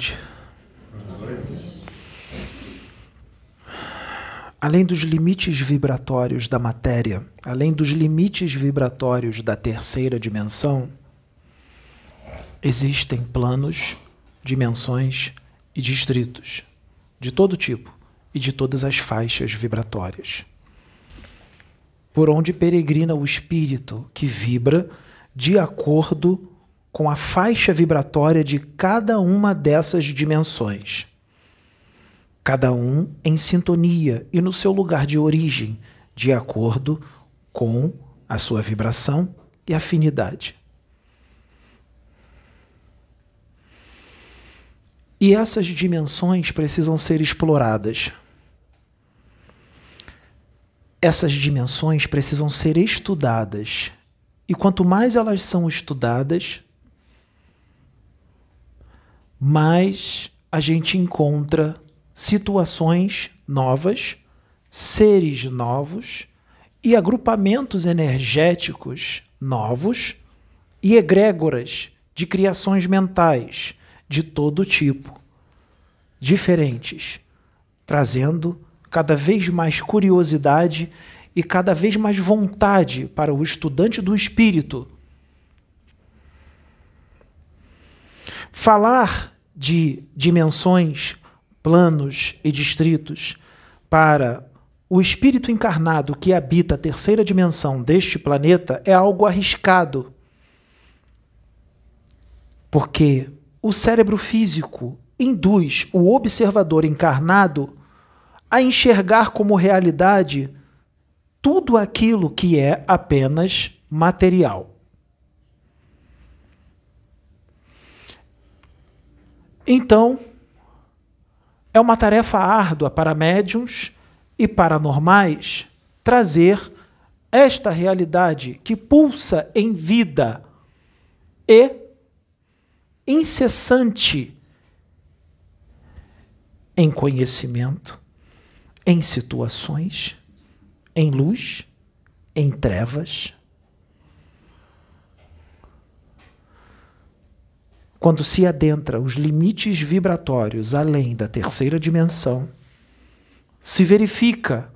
Noite. Além dos limites vibratórios da matéria, além dos limites vibratórios da terceira dimensão, existem planos, dimensões e distritos de todo tipo e de todas as faixas vibratórias. Por onde peregrina o espírito que vibra de acordo com a faixa vibratória de cada uma dessas dimensões cada um em sintonia e no seu lugar de origem, de acordo com a sua vibração e afinidade. E essas dimensões precisam ser exploradas. Essas dimensões precisam ser estudadas. E quanto mais elas são estudadas, mais a gente encontra situações novas, seres novos e agrupamentos energéticos novos e egrégoras de criações mentais de todo tipo, diferentes, trazendo cada vez mais curiosidade e cada vez mais vontade para o estudante do espírito. Falar de dimensões planos e distritos para o espírito encarnado que habita a terceira dimensão deste planeta é algo arriscado. Porque o cérebro físico induz o observador encarnado a enxergar como realidade tudo aquilo que é apenas material. Então, é uma tarefa árdua para médiums e paranormais trazer esta realidade que pulsa em vida e incessante em conhecimento, em situações, em luz, em trevas quando se adentra os limites vibratórios além da terceira dimensão, se verifica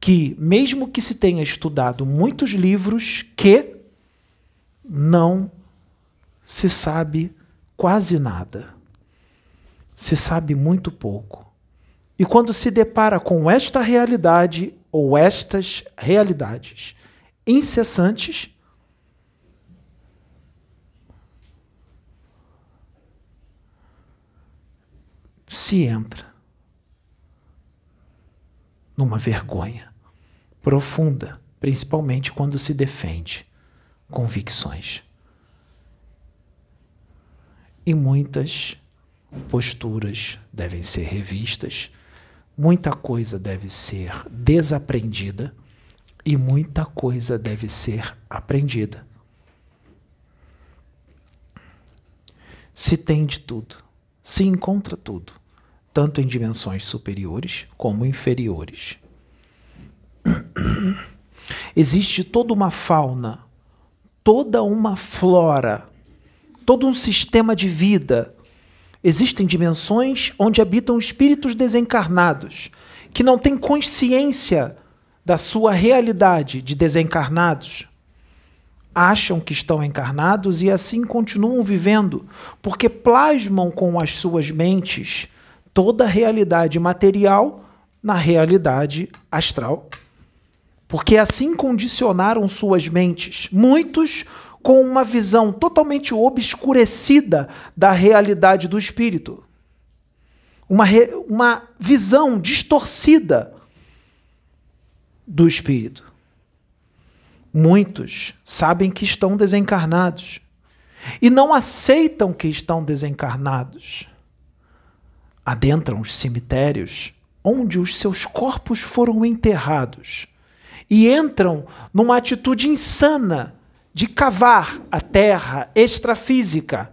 que, mesmo que se tenha estudado muitos livros, que não se sabe quase nada. Se sabe muito pouco. E quando se depara com esta realidade ou estas realidades incessantes, se entra numa vergonha profunda, principalmente quando se defende convicções. E muitas posturas devem ser revistas, muita coisa deve ser desaprendida e muita coisa deve ser aprendida. Se tem de tudo, se encontra tudo tanto em dimensões superiores como inferiores. Existe toda uma fauna, toda uma flora, todo um sistema de vida. Existem dimensões onde habitam espíritos desencarnados, que não têm consciência da sua realidade de desencarnados. Acham que estão encarnados e assim continuam vivendo, porque plasmam com as suas mentes toda a realidade material na realidade astral. Porque assim condicionaram suas mentes, muitos com uma visão totalmente obscurecida da realidade do espírito. Uma, re, uma visão distorcida do espírito. Muitos sabem que estão desencarnados e não aceitam que estão desencarnados adentram os cemitérios onde os seus corpos foram enterrados e entram numa atitude insana de cavar a terra extrafísica,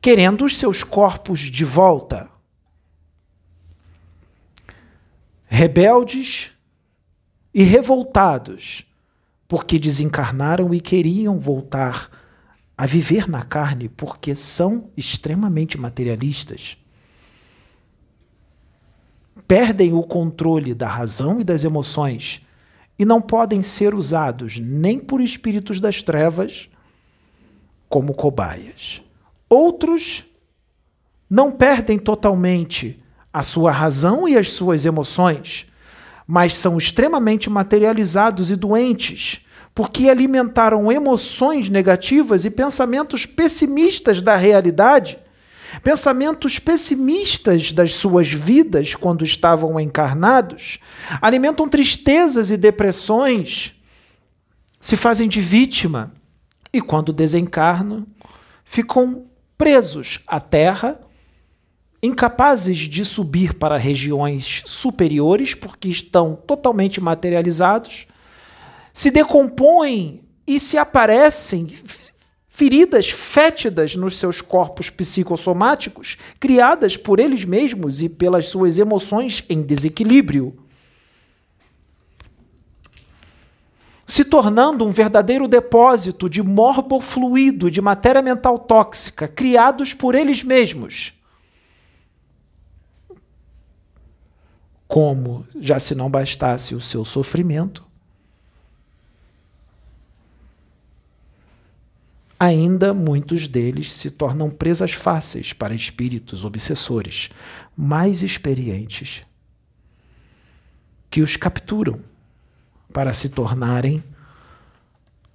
querendo os seus corpos de volta. Rebeldes e revoltados, porque desencarnaram e queriam voltar a viver na carne porque são extremamente materialistas. Perdem o controle da razão e das emoções e não podem ser usados nem por espíritos das trevas como cobaias. Outros não perdem totalmente a sua razão e as suas emoções, mas são extremamente materializados e doentes, porque alimentaram emoções negativas e pensamentos pessimistas da realidade, pensamentos pessimistas das suas vidas quando estavam encarnados, alimentam tristezas e depressões, se fazem de vítima e, quando desencarnam, ficam presos à terra incapazes de subir para regiões superiores porque estão totalmente materializados, se decompõem e se aparecem feridas fétidas nos seus corpos psicossomáticos, criadas por eles mesmos e pelas suas emoções em desequilíbrio. Se tornando um verdadeiro depósito de morbofluido de matéria mental tóxica, criados por eles mesmos como já se não bastasse o seu sofrimento, ainda muitos deles se tornam presas fáceis para espíritos obsessores mais experientes que os capturam para se tornarem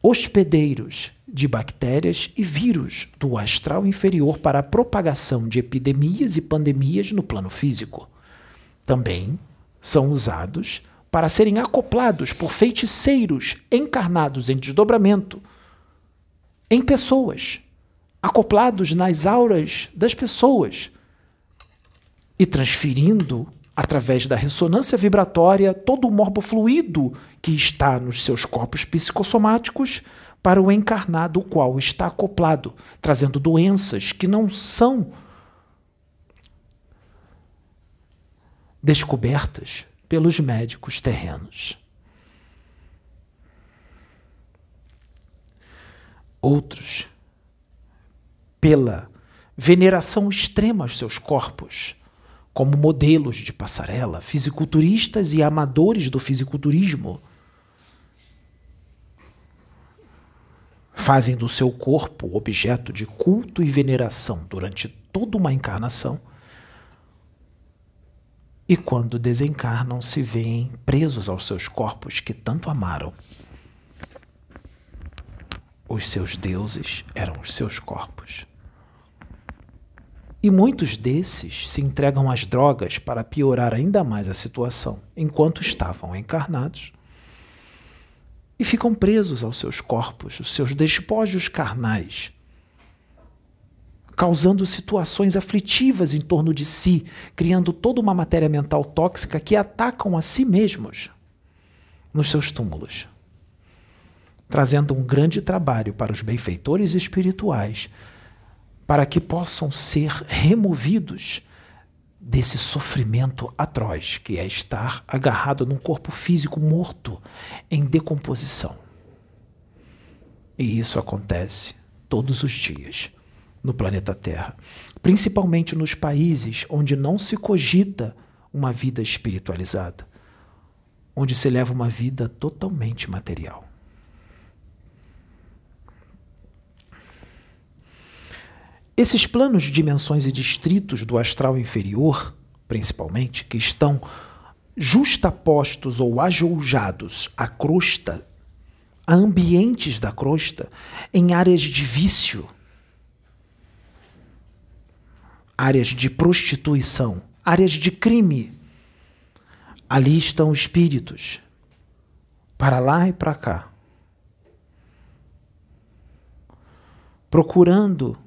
hospedeiros de bactérias e vírus do astral inferior para a propagação de epidemias e pandemias no plano físico. Também são usados para serem acoplados por feiticeiros encarnados em desdobramento em pessoas, acoplados nas auras das pessoas e transferindo através da ressonância vibratória todo o morbofluido que está nos seus corpos psicossomáticos para o encarnado, o qual está acoplado, trazendo doenças que não são descobertas pelos médicos terrenos. Outros, pela veneração extrema aos seus corpos, como modelos de passarela, fisiculturistas e amadores do fisiculturismo, fazem do seu corpo objeto de culto e veneração durante toda uma encarnação e quando desencarnam se veem presos aos seus corpos que tanto amaram. Os seus deuses eram os seus corpos. E muitos desses se entregam às drogas para piorar ainda mais a situação, enquanto estavam encarnados. E ficam presos aos seus corpos, os seus despojos carnais, causando situações aflitivas em torno de si, criando toda uma matéria mental tóxica que atacam a si mesmos nos seus túmulos, trazendo um grande trabalho para os benfeitores espirituais, para que possam ser removidos desse sofrimento atroz que é estar agarrado num corpo físico morto em decomposição. E isso acontece todos os dias no planeta Terra, principalmente nos países onde não se cogita uma vida espiritualizada, onde se leva uma vida totalmente material. Esses planos, dimensões e distritos do astral inferior, principalmente, que estão justapostos ou ajoujados à crosta, a ambientes da crosta, em áreas de vício, áreas de prostituição, áreas de crime. Ali estão espíritos, para lá e para cá, procurando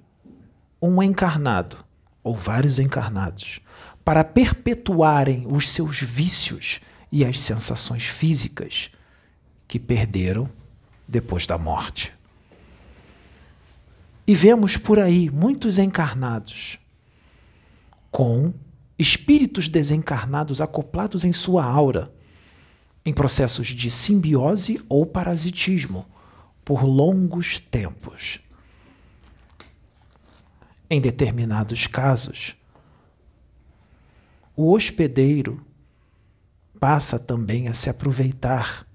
um encarnado ou vários encarnados para perpetuarem os seus vícios e as sensações físicas que perderam depois da morte. E vemos por aí muitos encarnados com espíritos desencarnados acoplados em sua aura, em processos de simbiose ou parasitismo por longos tempos. Em determinados casos, o hospedeiro passa também a se aproveitar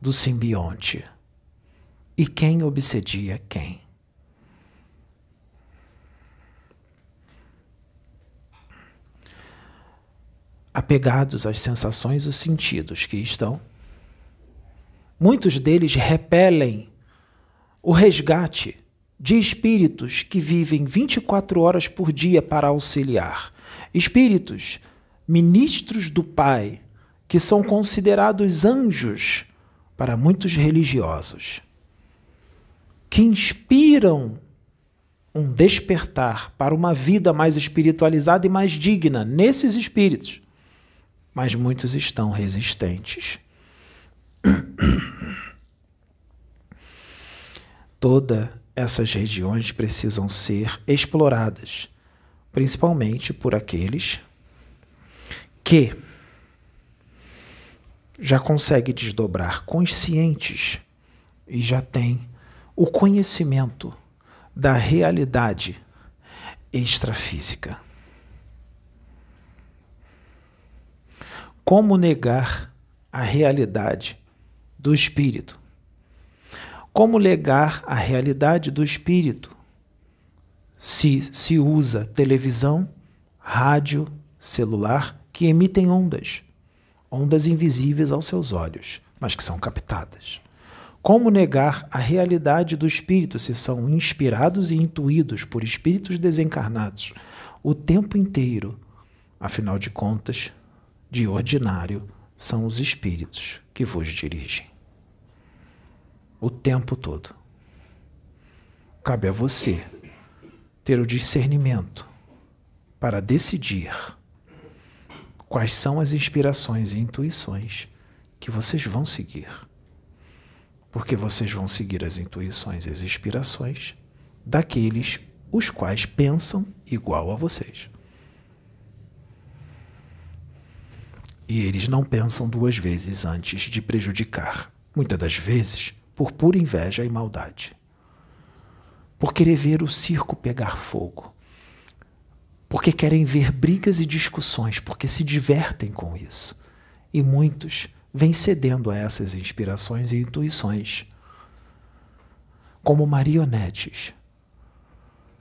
do simbionte. E quem obsedia quem? Apegados às sensações e os sentidos que estão, muitos deles repelem o resgate de espíritos que vivem 24 horas por dia para auxiliar. Espíritos, ministros do Pai, que são considerados anjos para muitos religiosos, que inspiram um despertar para uma vida mais espiritualizada e mais digna nesses espíritos. Mas muitos estão resistentes. Todas essas regiões precisam ser exploradas, principalmente por aqueles que já conseguem desdobrar conscientes e já têm o conhecimento da realidade extrafísica. Como negar a realidade do espírito? Como negar a realidade do espírito se se usa televisão, rádio, celular que emitem ondas, ondas invisíveis aos seus olhos, mas que são captadas? Como negar a realidade do espírito se são inspirados e intuídos por espíritos desencarnados o tempo inteiro? Afinal de contas, de ordinário, são os espíritos que vos dirigem o tempo todo. Cabe a você ter o discernimento para decidir quais são as inspirações e intuições que vocês vão seguir. Porque vocês vão seguir as intuições e as inspirações daqueles os quais pensam igual a vocês. E eles não pensam duas vezes antes de prejudicar. Muitas das vezes, por pura inveja e maldade. Por querer ver o circo pegar fogo. Porque querem ver brigas e discussões, porque se divertem com isso. E muitos vêm cedendo a essas inspirações e intuições, como marionetes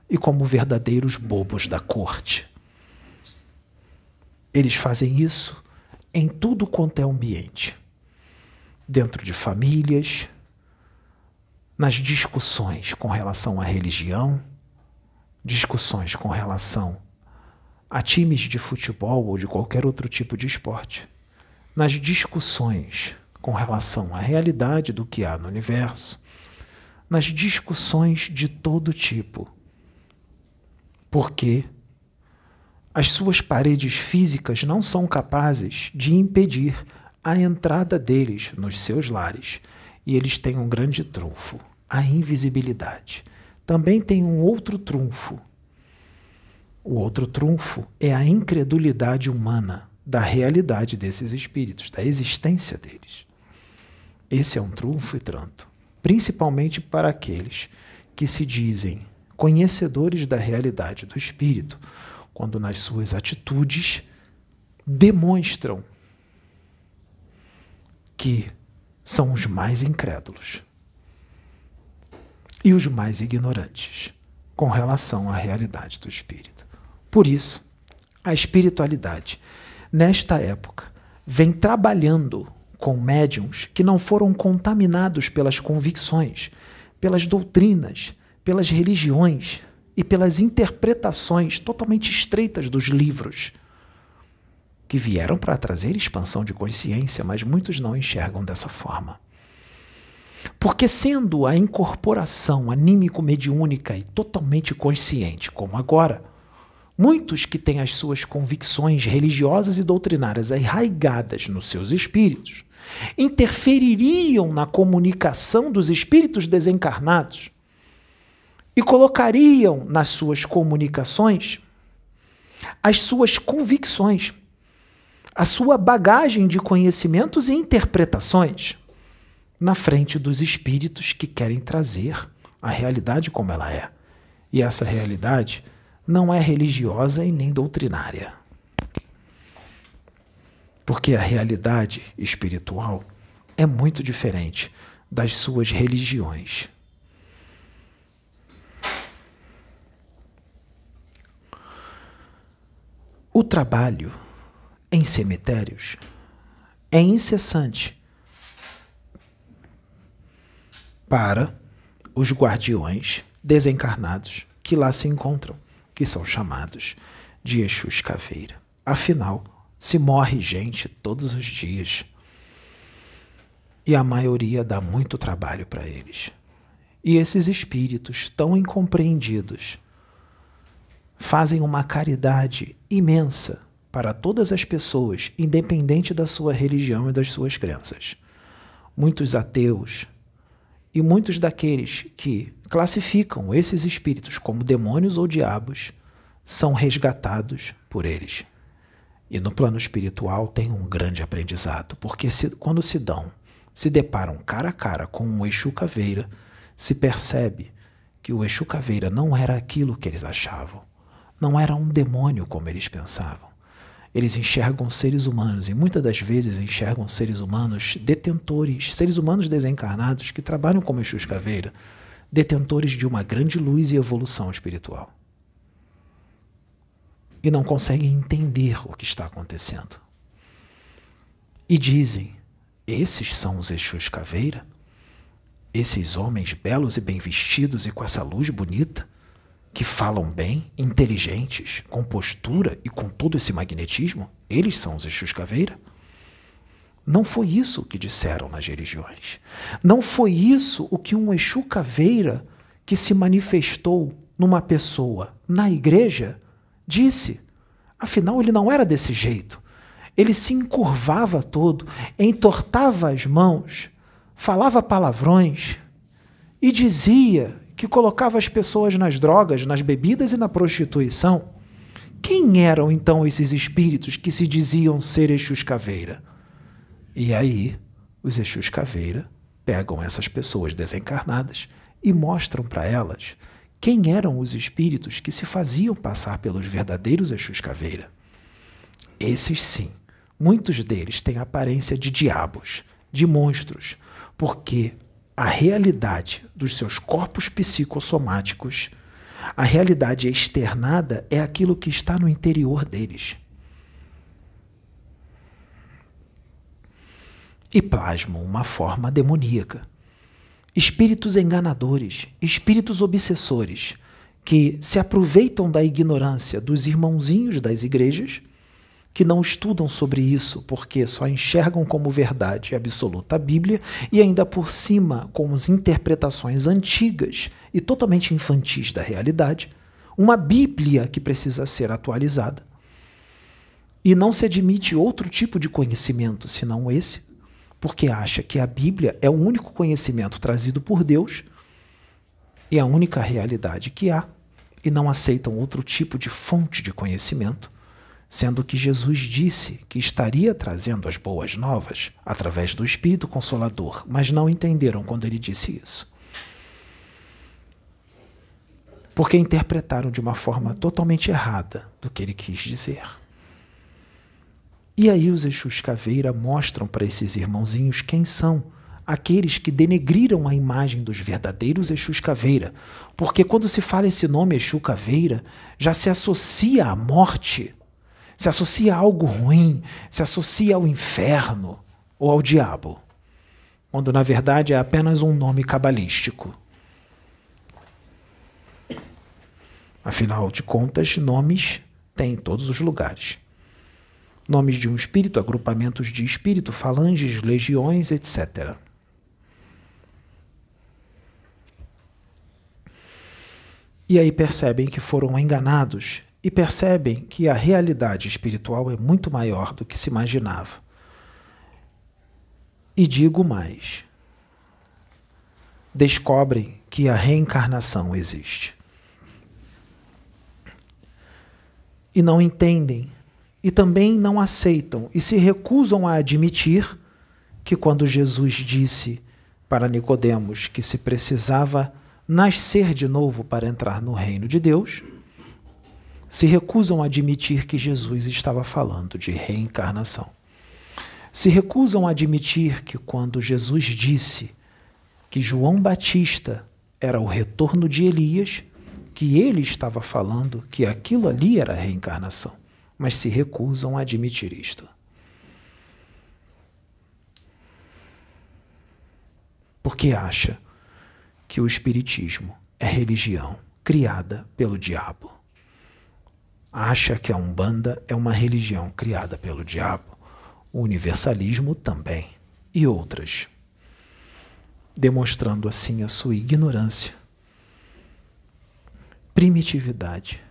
e como verdadeiros bobos da corte. Eles fazem isso em tudo quanto é ambiente dentro de famílias, nas discussões com relação à religião, discussões com relação a times de futebol ou de qualquer outro tipo de esporte, nas discussões com relação à realidade do que há no universo, nas discussões de todo tipo. Porque as suas paredes físicas não são capazes de impedir a entrada deles nos seus lares e eles têm um grande trunfo: a invisibilidade. Também tem um outro trunfo. O outro trunfo é a incredulidade humana da realidade desses espíritos, da existência deles. Esse é um trunfo e tanto, principalmente para aqueles que se dizem conhecedores da realidade do espírito, quando nas suas atitudes demonstram que são os mais incrédulos e os mais ignorantes com relação à realidade do espírito. Por isso, a espiritualidade, nesta época, vem trabalhando com médiums que não foram contaminados pelas convicções, pelas doutrinas, pelas religiões e pelas interpretações totalmente estreitas dos livros que vieram para trazer expansão de consciência, mas muitos não enxergam dessa forma. Porque, sendo a incorporação anímico-mediúnica e totalmente consciente, como agora, muitos que têm as suas convicções religiosas e doutrinárias arraigadas nos seus espíritos interfeririam na comunicação dos espíritos desencarnados e colocariam nas suas comunicações as suas convicções a sua bagagem de conhecimentos e interpretações na frente dos espíritos que querem trazer a realidade como ela é. E essa realidade não é religiosa e nem doutrinária. Porque a realidade espiritual é muito diferente das suas religiões. O trabalho em cemitérios é incessante para os guardiões desencarnados que lá se encontram, que são chamados de Exus Caveira. Afinal, se morre gente todos os dias. E a maioria dá muito trabalho para eles. E esses espíritos tão incompreendidos fazem uma caridade imensa para todas as pessoas, independente da sua religião e das suas crenças. Muitos ateus e muitos daqueles que classificam esses espíritos como demônios ou diabos são resgatados por eles. E no plano espiritual tem um grande aprendizado, porque se, quando se dão, se deparam cara a cara com um Exu Caveira, se percebe que o Exu Caveira não era aquilo que eles achavam não era um demônio como eles pensavam. Eles enxergam seres humanos e muitas das vezes enxergam seres humanos detentores, seres humanos desencarnados que trabalham como Exus Caveira, detentores de uma grande luz e evolução espiritual. E não conseguem entender o que está acontecendo. E dizem: esses são os Exus Caveira? Esses homens belos e bem vestidos e com essa luz bonita? Que falam bem, inteligentes, com postura e com todo esse magnetismo, eles são os Exus Caveira? Não foi isso que disseram nas religiões. Não foi isso o que um Exu Caveira que se manifestou numa pessoa na igreja disse. Afinal, ele não era desse jeito. Ele se encurvava todo, entortava as mãos, falava palavrões e dizia que colocava as pessoas nas drogas, nas bebidas e na prostituição. Quem eram então esses espíritos que se diziam ser Exus Caveira? E aí, os Exus Caveira pegam essas pessoas desencarnadas e mostram para elas quem eram os espíritos que se faziam passar pelos verdadeiros Exus Caveira. Esses sim, muitos deles têm aparência de diabos, de monstros, porque a realidade dos seus corpos psicossomáticos, a realidade externada é aquilo que está no interior deles. E plasmam uma forma demoníaca. Espíritos enganadores, espíritos obsessores, que se aproveitam da ignorância dos irmãozinhos das igrejas que não estudam sobre isso porque só enxergam como verdade absoluta a Bíblia e ainda por cima com as interpretações antigas e totalmente infantis da realidade, uma Bíblia que precisa ser atualizada. E não se admite outro tipo de conhecimento senão esse, porque acha que a Bíblia é o único conhecimento trazido por Deus e a única realidade que há, e não aceitam outro tipo de fonte de conhecimento sendo que Jesus disse que estaria trazendo as boas novas através do Espírito Consolador, mas não entenderam quando ele disse isso. Porque interpretaram de uma forma totalmente errada do que ele quis dizer. E aí os Exus Caveira mostram para esses irmãozinhos quem são aqueles que denegriram a imagem dos verdadeiros Exus Caveira, porque quando se fala esse nome Exu Caveira, já se associa à morte se associa a algo ruim, se associa ao inferno ou ao diabo, quando na verdade é apenas um nome cabalístico. Afinal de contas, nomes tem em todos os lugares. Nomes de um espírito, agrupamentos de espírito, falanges, legiões, etc. E aí percebem que foram enganados e percebem que a realidade espiritual é muito maior do que se imaginava. E digo mais: descobrem que a reencarnação existe. E não entendem, e também não aceitam, e se recusam a admitir que quando Jesus disse para Nicodemos que se precisava nascer de novo para entrar no reino de Deus, se recusam a admitir que Jesus estava falando de reencarnação. Se recusam a admitir que quando Jesus disse que João Batista era o retorno de Elias, que ele estava falando que aquilo ali era reencarnação, mas se recusam a admitir isto. Porque acha que o Espiritismo é religião criada pelo diabo. Acha que a Umbanda é uma religião criada pelo diabo. O universalismo também. E outras. Demonstrando assim a sua ignorância, primitividade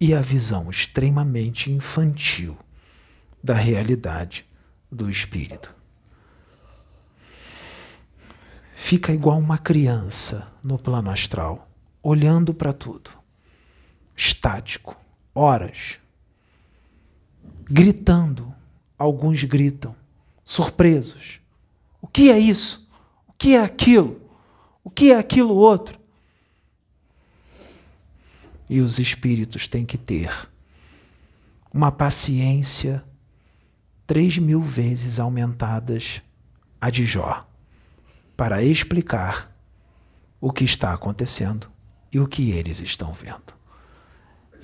e a visão extremamente infantil da realidade do espírito fica igual uma criança no plano astral, olhando para tudo, estático, horas, gritando. Alguns gritam, surpresos. O que é isso? O que é aquilo? O que é aquilo outro? E os espíritos têm que ter uma paciência três mil vezes aumentadas a de Jó para explicar o que está acontecendo e o que eles estão vendo.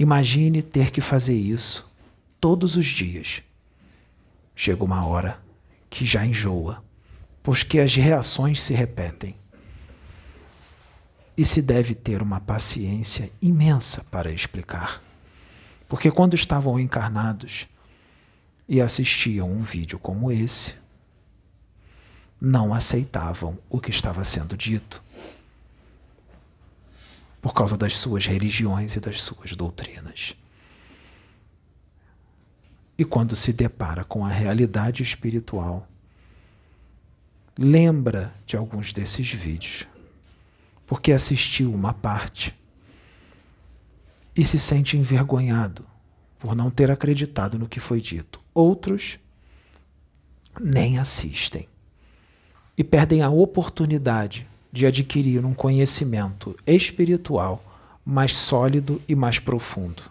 Imagine ter que fazer isso todos os dias. Chega uma hora que já enjoa, pois que as reações se repetem. E se deve ter uma paciência imensa para explicar. Porque quando estavam encarnados e assistiam um vídeo como esse, não aceitavam o que estava sendo dito por causa das suas religiões e das suas doutrinas. E quando se depara com a realidade espiritual, lembra de alguns desses vídeos, porque assistiu uma parte e se sente envergonhado por não ter acreditado no que foi dito. Outros nem assistem e perdem a oportunidade de adquirir um conhecimento espiritual mais sólido e mais profundo.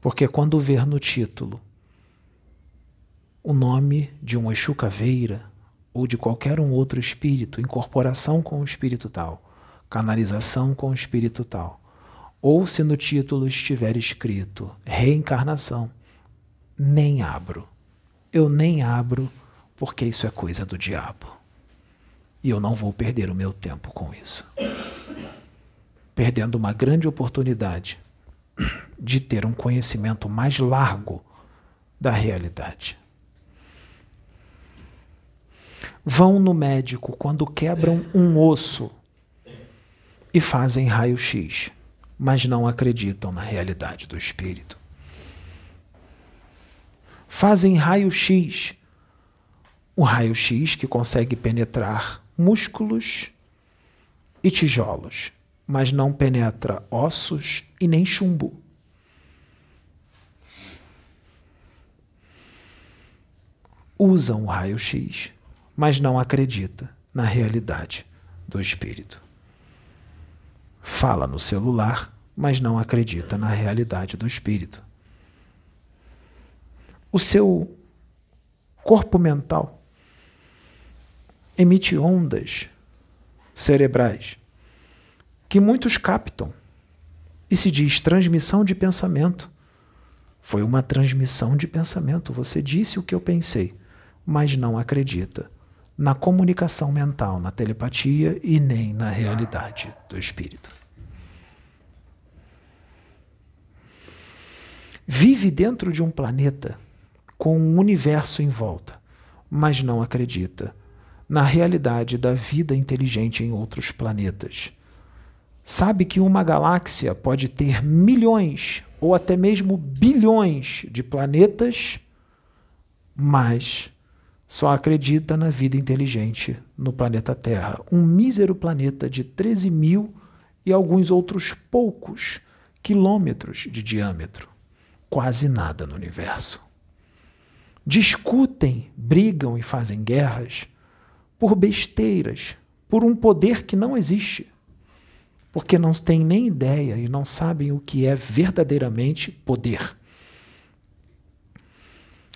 Porque quando ver no título o nome de um Exu Caveira ou de qualquer um outro espírito, incorporação com o espírito tal, canalização com o espírito tal, ou se no título estiver escrito reencarnação, nem abro. Eu nem abro porque isso é coisa do diabo. E eu não vou perder o meu tempo com isso. Perdendo uma grande oportunidade de ter um conhecimento mais largo da realidade. Vão no médico quando quebram um osso e fazem raio-x, mas não acreditam na realidade do espírito. Fazem raio-x, o raio-x que consegue penetrar músculos e tijolos, mas não penetra ossos e nem chumbo. Usam o raio-x, mas não acredita na realidade do espírito. Fala no celular, mas não acredita na realidade do espírito. O seu corpo mental emite ondas cerebrais que muitos captam e se diz transmissão de pensamento. Foi uma transmissão de pensamento. Você disse o que eu pensei, mas não acredita na comunicação mental, na telepatia e nem na realidade do espírito. Vive dentro de um planeta com um universo em volta, mas não acredita na realidade da vida inteligente em outros planetas. Sabe que uma galáxia pode ter milhões ou até mesmo bilhões de planetas, mas só acredita na vida inteligente no planeta Terra, um mísero planeta de 13 mil e alguns outros poucos quilômetros de diâmetro, quase nada no universo. Discutem, brigam e fazem guerras por besteiras, por um poder que não existe. porque não têm nem ideia e não sabem o que é verdadeiramente poder.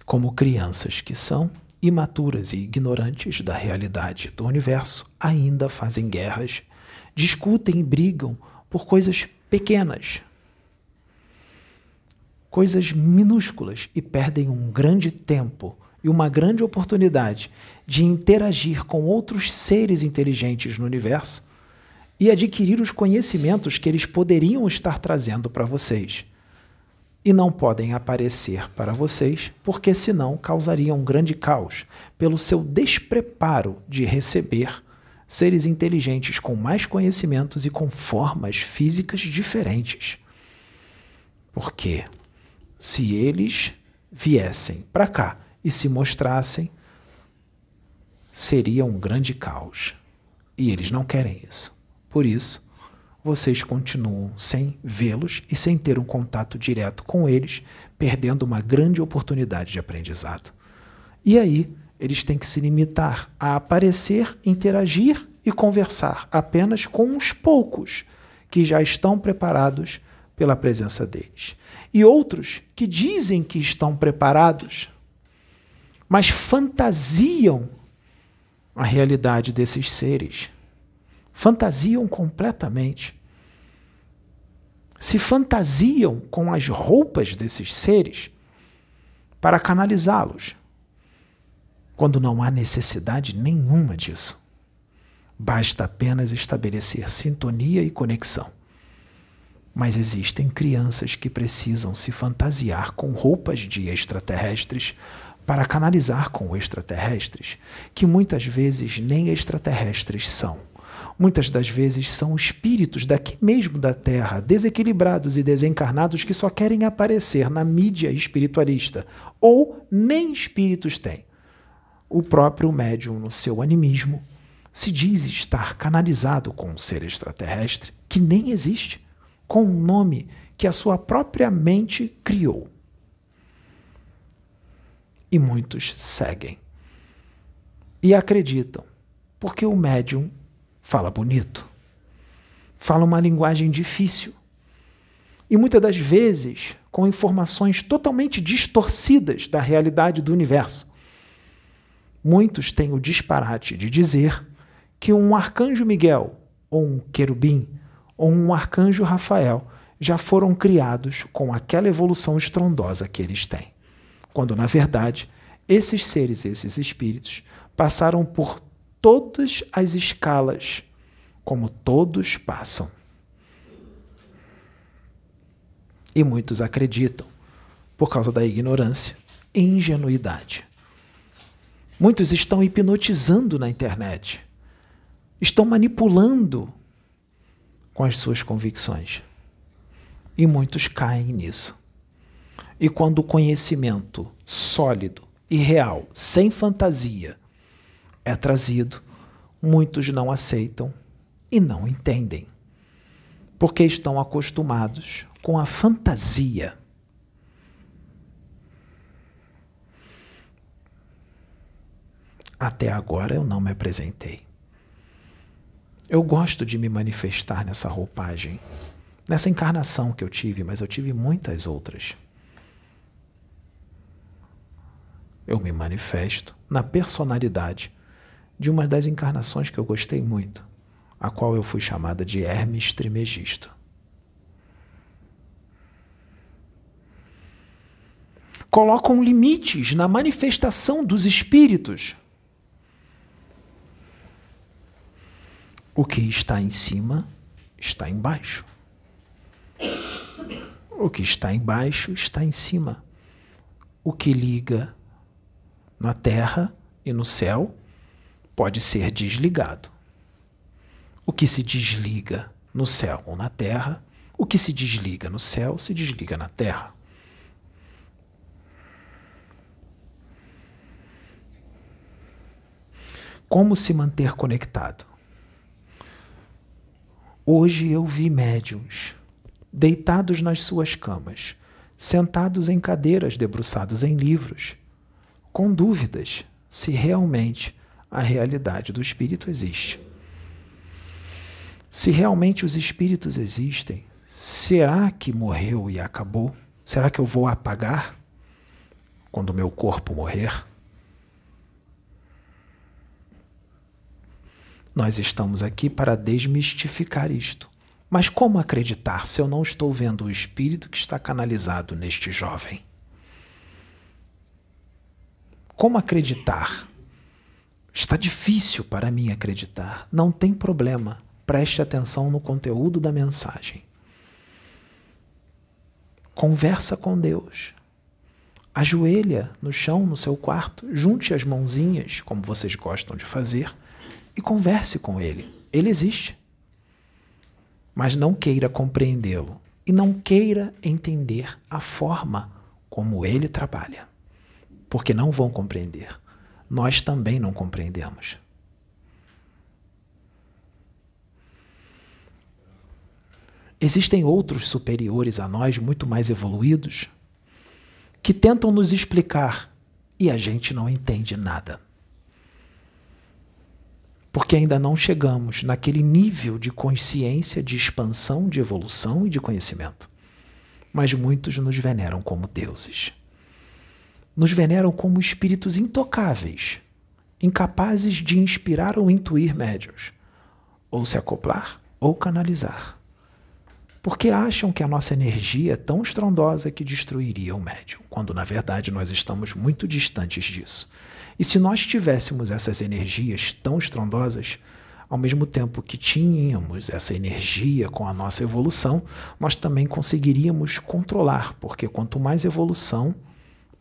Como crianças que são, imaturas e ignorantes da realidade do universo, ainda fazem guerras, discutem e brigam por coisas pequenas, coisas minúsculas e perdem um grande tempo e uma grande oportunidade de interagir com outros seres inteligentes no universo e adquirir os conhecimentos que eles poderiam estar trazendo para vocês. E não podem aparecer para vocês, porque senão causariam um grande caos pelo seu despreparo de receber seres inteligentes com mais conhecimentos e com formas físicas diferentes. Porque se eles viessem para cá e se mostrassem, seria um grande caos. E eles não querem isso. Por isso, vocês continuam sem vê-los e sem ter um contato direto com eles, perdendo uma grande oportunidade de aprendizado. E aí, eles têm que se limitar a aparecer, interagir e conversar apenas com uns poucos que já estão preparados pela presença deles. E outros que dizem que estão preparados, mas fantasiam a realidade desses seres. Fantasiam completamente. Se fantasiam com as roupas desses seres para canalizá-los, quando não há necessidade nenhuma disso. Basta apenas estabelecer sintonia e conexão. Mas existem crianças que precisam se fantasiar com roupas de extraterrestres para canalizar com extraterrestres, que muitas vezes nem extraterrestres são. Muitas das vezes são espíritos daqui mesmo da Terra, desequilibrados e desencarnados que só querem aparecer na mídia espiritualista, ou nem espíritos têm. O próprio médium, no seu animismo, se diz estar canalizado com um ser extraterrestre que nem existe, com um nome que a sua própria mente criou e muitos seguem. E acreditam, porque o médium fala bonito, fala uma linguagem difícil. E muitas das vezes com informações totalmente distorcidas da realidade do universo. Muitos têm o disparate de dizer que um arcanjo Miguel, ou um querubim, ou um arcanjo Rafael já foram criados com aquela evolução estrondosa que eles têm quando na verdade esses seres, esses espíritos, passaram por todas as escalas, como todos passam. E muitos acreditam, por causa da ignorância e ingenuidade. Muitos estão hipnotizando na internet, estão manipulando com as suas convicções. E muitos caem nisso. E quando o conhecimento sólido e real, sem fantasia, é trazido, muitos não aceitam e não entendem, porque estão acostumados com a fantasia. Até agora eu não me apresentei. Eu gosto de me manifestar nessa roupagem, nessa encarnação que eu tive, mas eu tive muitas outras. Eu me manifesto na personalidade de uma das encarnações que eu gostei muito, a qual eu fui chamada de Hermes Trimegisto. Colocam limites na manifestação dos espíritos. O que está em cima está embaixo. O que está embaixo está em cima. O que liga na terra e no céu pode ser desligado. O que se desliga no céu ou na terra, o que se desliga no céu se desliga na terra. Como se manter conectado? Hoje eu vi médiums deitados nas suas camas, sentados em cadeiras debruçados em livros, com dúvidas se realmente a realidade do espírito existe. Se realmente os espíritos existem, será que morreu e acabou? Será que eu vou apagar quando meu corpo morrer? Nós estamos aqui para desmistificar isto. Mas como acreditar se eu não estou vendo o espírito que está canalizado neste jovem? Como acreditar? Está difícil para mim acreditar. Não tem problema. Preste atenção no conteúdo da mensagem. Conversa com Deus. Ajoelha no chão no seu quarto, junte as mãozinhas, como vocês gostam de fazer, e converse com Ele. Ele existe mas não queira compreendê-lo e não queira entender a forma como ele trabalha, porque não vão compreender. Nós também não compreendemos. Existem outros superiores a nós, muito mais evoluídos, que tentam nos explicar e a gente não entende nada porque ainda não chegamos naquele nível de consciência, de expansão, de evolução e de conhecimento. Mas muitos nos veneram como deuses. Nos veneram como espíritos intocáveis, incapazes de inspirar ou intuir médios, ou se acoplar ou canalizar. Porque acham que a nossa energia é tão estrondosa que destruiria o médium, quando na verdade nós estamos muito distantes disso. E se nós tivéssemos essas energias tão estrondosas, ao mesmo tempo que tínhamos essa energia com a nossa evolução, nós também conseguiríamos controlar, porque quanto mais evolução,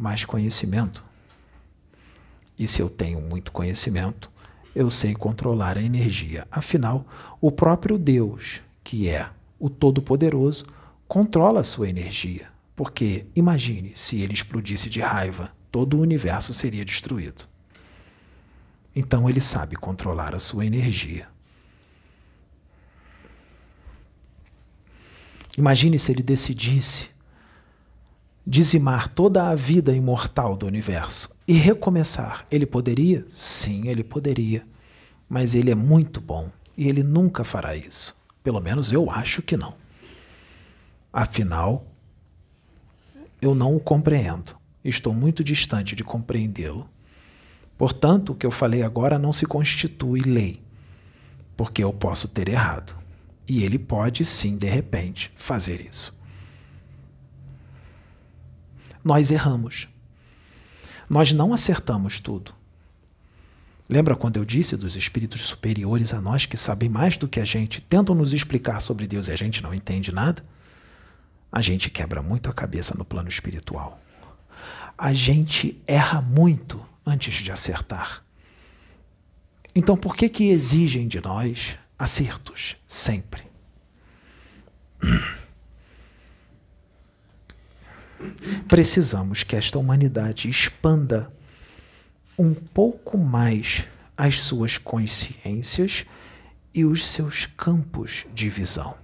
mais conhecimento. E se eu tenho muito conhecimento, eu sei controlar a energia. Afinal, o próprio Deus, que é o Todo-Poderoso, controla a sua energia. Porque imagine se ele explodisse de raiva todo o universo seria destruído. Então ele sabe controlar a sua energia. Imagine se ele decidisse dizimar toda a vida imortal do universo e recomeçar. Ele poderia? Sim, ele poderia. Mas ele é muito bom e ele nunca fará isso. Pelo menos eu acho que não. Afinal, eu não o compreendo. Estou muito distante de compreendê-lo. Portanto, o que eu falei agora não se constitui lei, porque eu posso ter errado. E ele pode, sim, de repente, fazer isso. Nós erramos. Nós não acertamos tudo. Lembra quando eu disse dos espíritos superiores a nós que sabem mais do que a gente, tentam nos explicar sobre Deus e a gente não entende nada? A gente quebra muito a cabeça no plano espiritual a gente erra muito antes de acertar. Então, por que que exigem de nós acertos sempre? Precisamos que esta humanidade expanda um pouco mais as suas consciências e os seus campos de visão.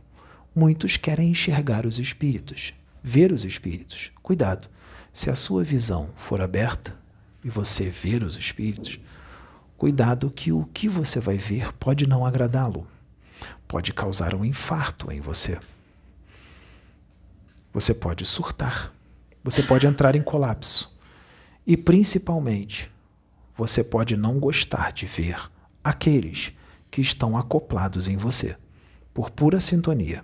Muitos querem enxergar os espíritos, ver os espíritos. Cuidado, se a sua visão for aberta e você ver os espíritos, cuidado que o que você vai ver pode não agradá-lo, pode causar um infarto em você. Você pode surtar, você pode entrar em colapso e, principalmente, você pode não gostar de ver aqueles que estão acoplados em você por pura sintonia.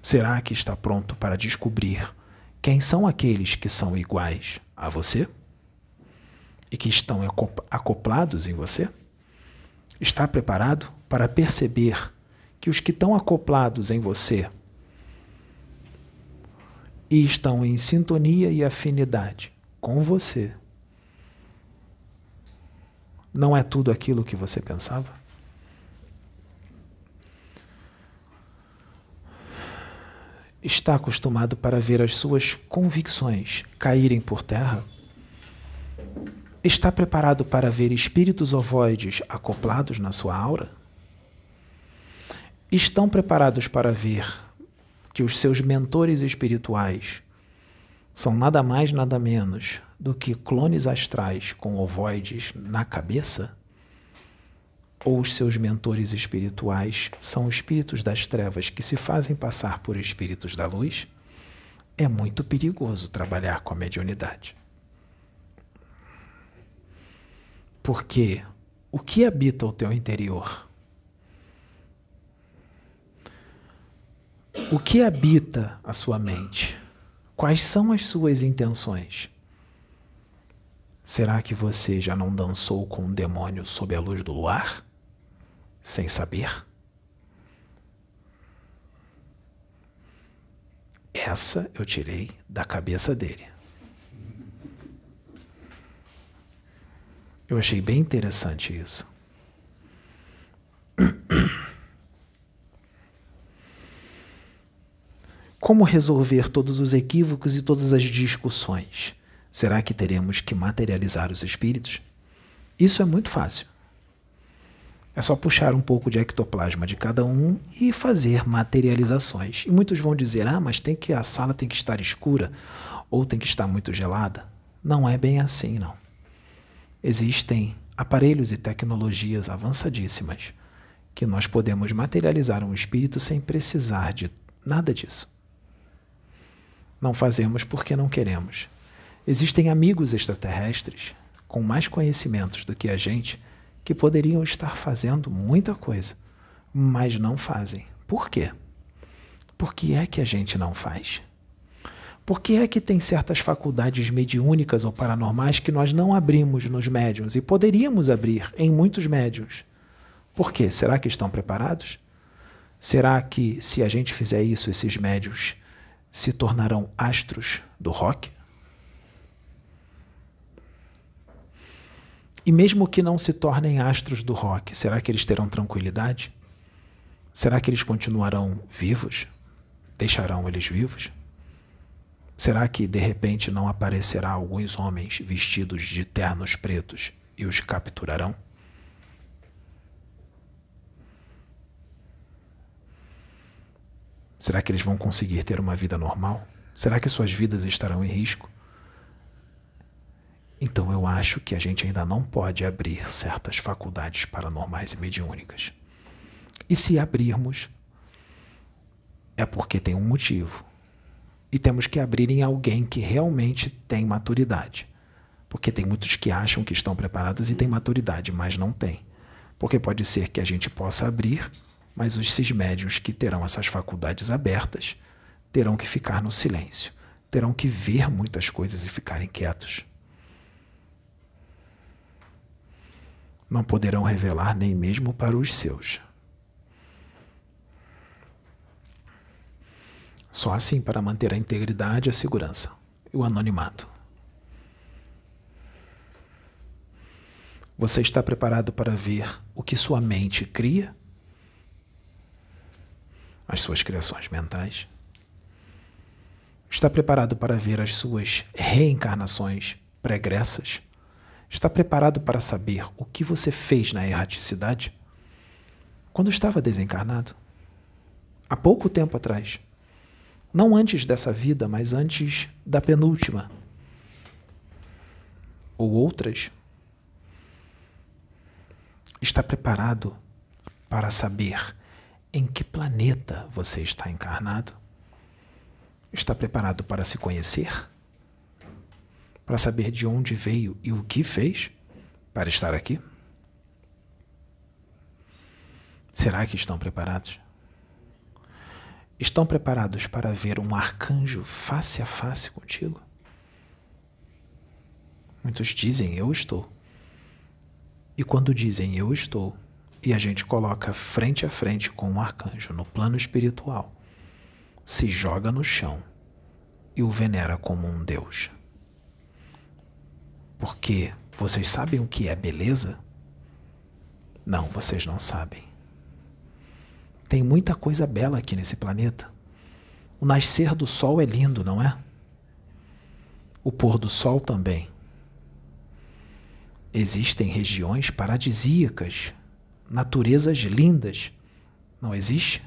Será que está pronto para descobrir quem são aqueles que são iguais a você e que estão acoplados em você? Está preparado para perceber que os que estão acoplados em você e estão em sintonia e afinidade com você não é tudo aquilo que você pensava? está acostumado para ver as suas convicções caírem por terra? Está preparado para ver espíritos ovoides acoplados na sua aura? Estão preparados para ver que os seus mentores espirituais são nada mais, nada menos do que clones astrais com ovoides na cabeça? ou os seus mentores espirituais são espíritos das trevas que se fazem passar por espíritos da luz, é muito perigoso trabalhar com a mediunidade. Porque o que habita o teu interior? O que habita a sua mente? Quais são as suas intenções? Será que você já não dançou com um demônio sob a luz do luar? Sem saber? Essa eu tirei da cabeça dele. Eu achei bem interessante isso. Como resolver todos os equívocos e todas as discussões? Será que teremos que materializar os espíritos? Isso é muito fácil. É só puxar um pouco de ectoplasma de cada um e fazer materializações. E muitos vão dizer: "Ah, mas tem que a sala tem que estar escura ou tem que estar muito gelada". Não é bem assim, não. Existem aparelhos e tecnologias avançadíssimas que nós podemos materializar um espírito sem precisar de nada disso. Não fazemos porque não queremos. Existem amigos extraterrestres com mais conhecimentos do que a gente que poderiam estar fazendo muita coisa, mas não fazem. Por quê? Por que é que a gente não faz? Por que é que tem certas faculdades mediúnicas ou paranormais que nós não abrimos nos médiums e poderíamos abrir em muitos médiums? Por quê? Será que estão preparados? Será que, se a gente fizer isso, esses médios se tornarão astros do rock? E mesmo que não se tornem astros do rock, será que eles terão tranquilidade? Será que eles continuarão vivos? Deixarão eles vivos? Será que de repente não aparecerá alguns homens vestidos de ternos pretos e os capturarão? Será que eles vão conseguir ter uma vida normal? Será que suas vidas estarão em risco? Então eu acho que a gente ainda não pode abrir certas faculdades paranormais e mediúnicas. E se abrirmos, é porque tem um motivo e temos que abrir em alguém que realmente tem maturidade. Porque tem muitos que acham que estão preparados e têm maturidade, mas não têm. Porque pode ser que a gente possa abrir, mas os médios que terão essas faculdades abertas terão que ficar no silêncio, terão que ver muitas coisas e ficarem quietos. Não poderão revelar nem mesmo para os seus. Só assim para manter a integridade, a segurança e o anonimato. Você está preparado para ver o que sua mente cria? As suas criações mentais? Está preparado para ver as suas reencarnações pregressas? Está preparado para saber o que você fez na erraticidade? Quando estava desencarnado? Há pouco tempo atrás não antes dessa vida, mas antes da penúltima. Ou outras. Está preparado para saber em que planeta você está encarnado? Está preparado para se conhecer? Para saber de onde veio e o que fez para estar aqui? Será que estão preparados? Estão preparados para ver um arcanjo face a face contigo? Muitos dizem eu estou. E quando dizem eu estou, e a gente coloca frente a frente com um arcanjo no plano espiritual, se joga no chão e o venera como um Deus. Porque vocês sabem o que é beleza? Não, vocês não sabem. Tem muita coisa bela aqui nesse planeta. O nascer do sol é lindo, não é? O pôr do sol também. Existem regiões paradisíacas, naturezas lindas. Não existe?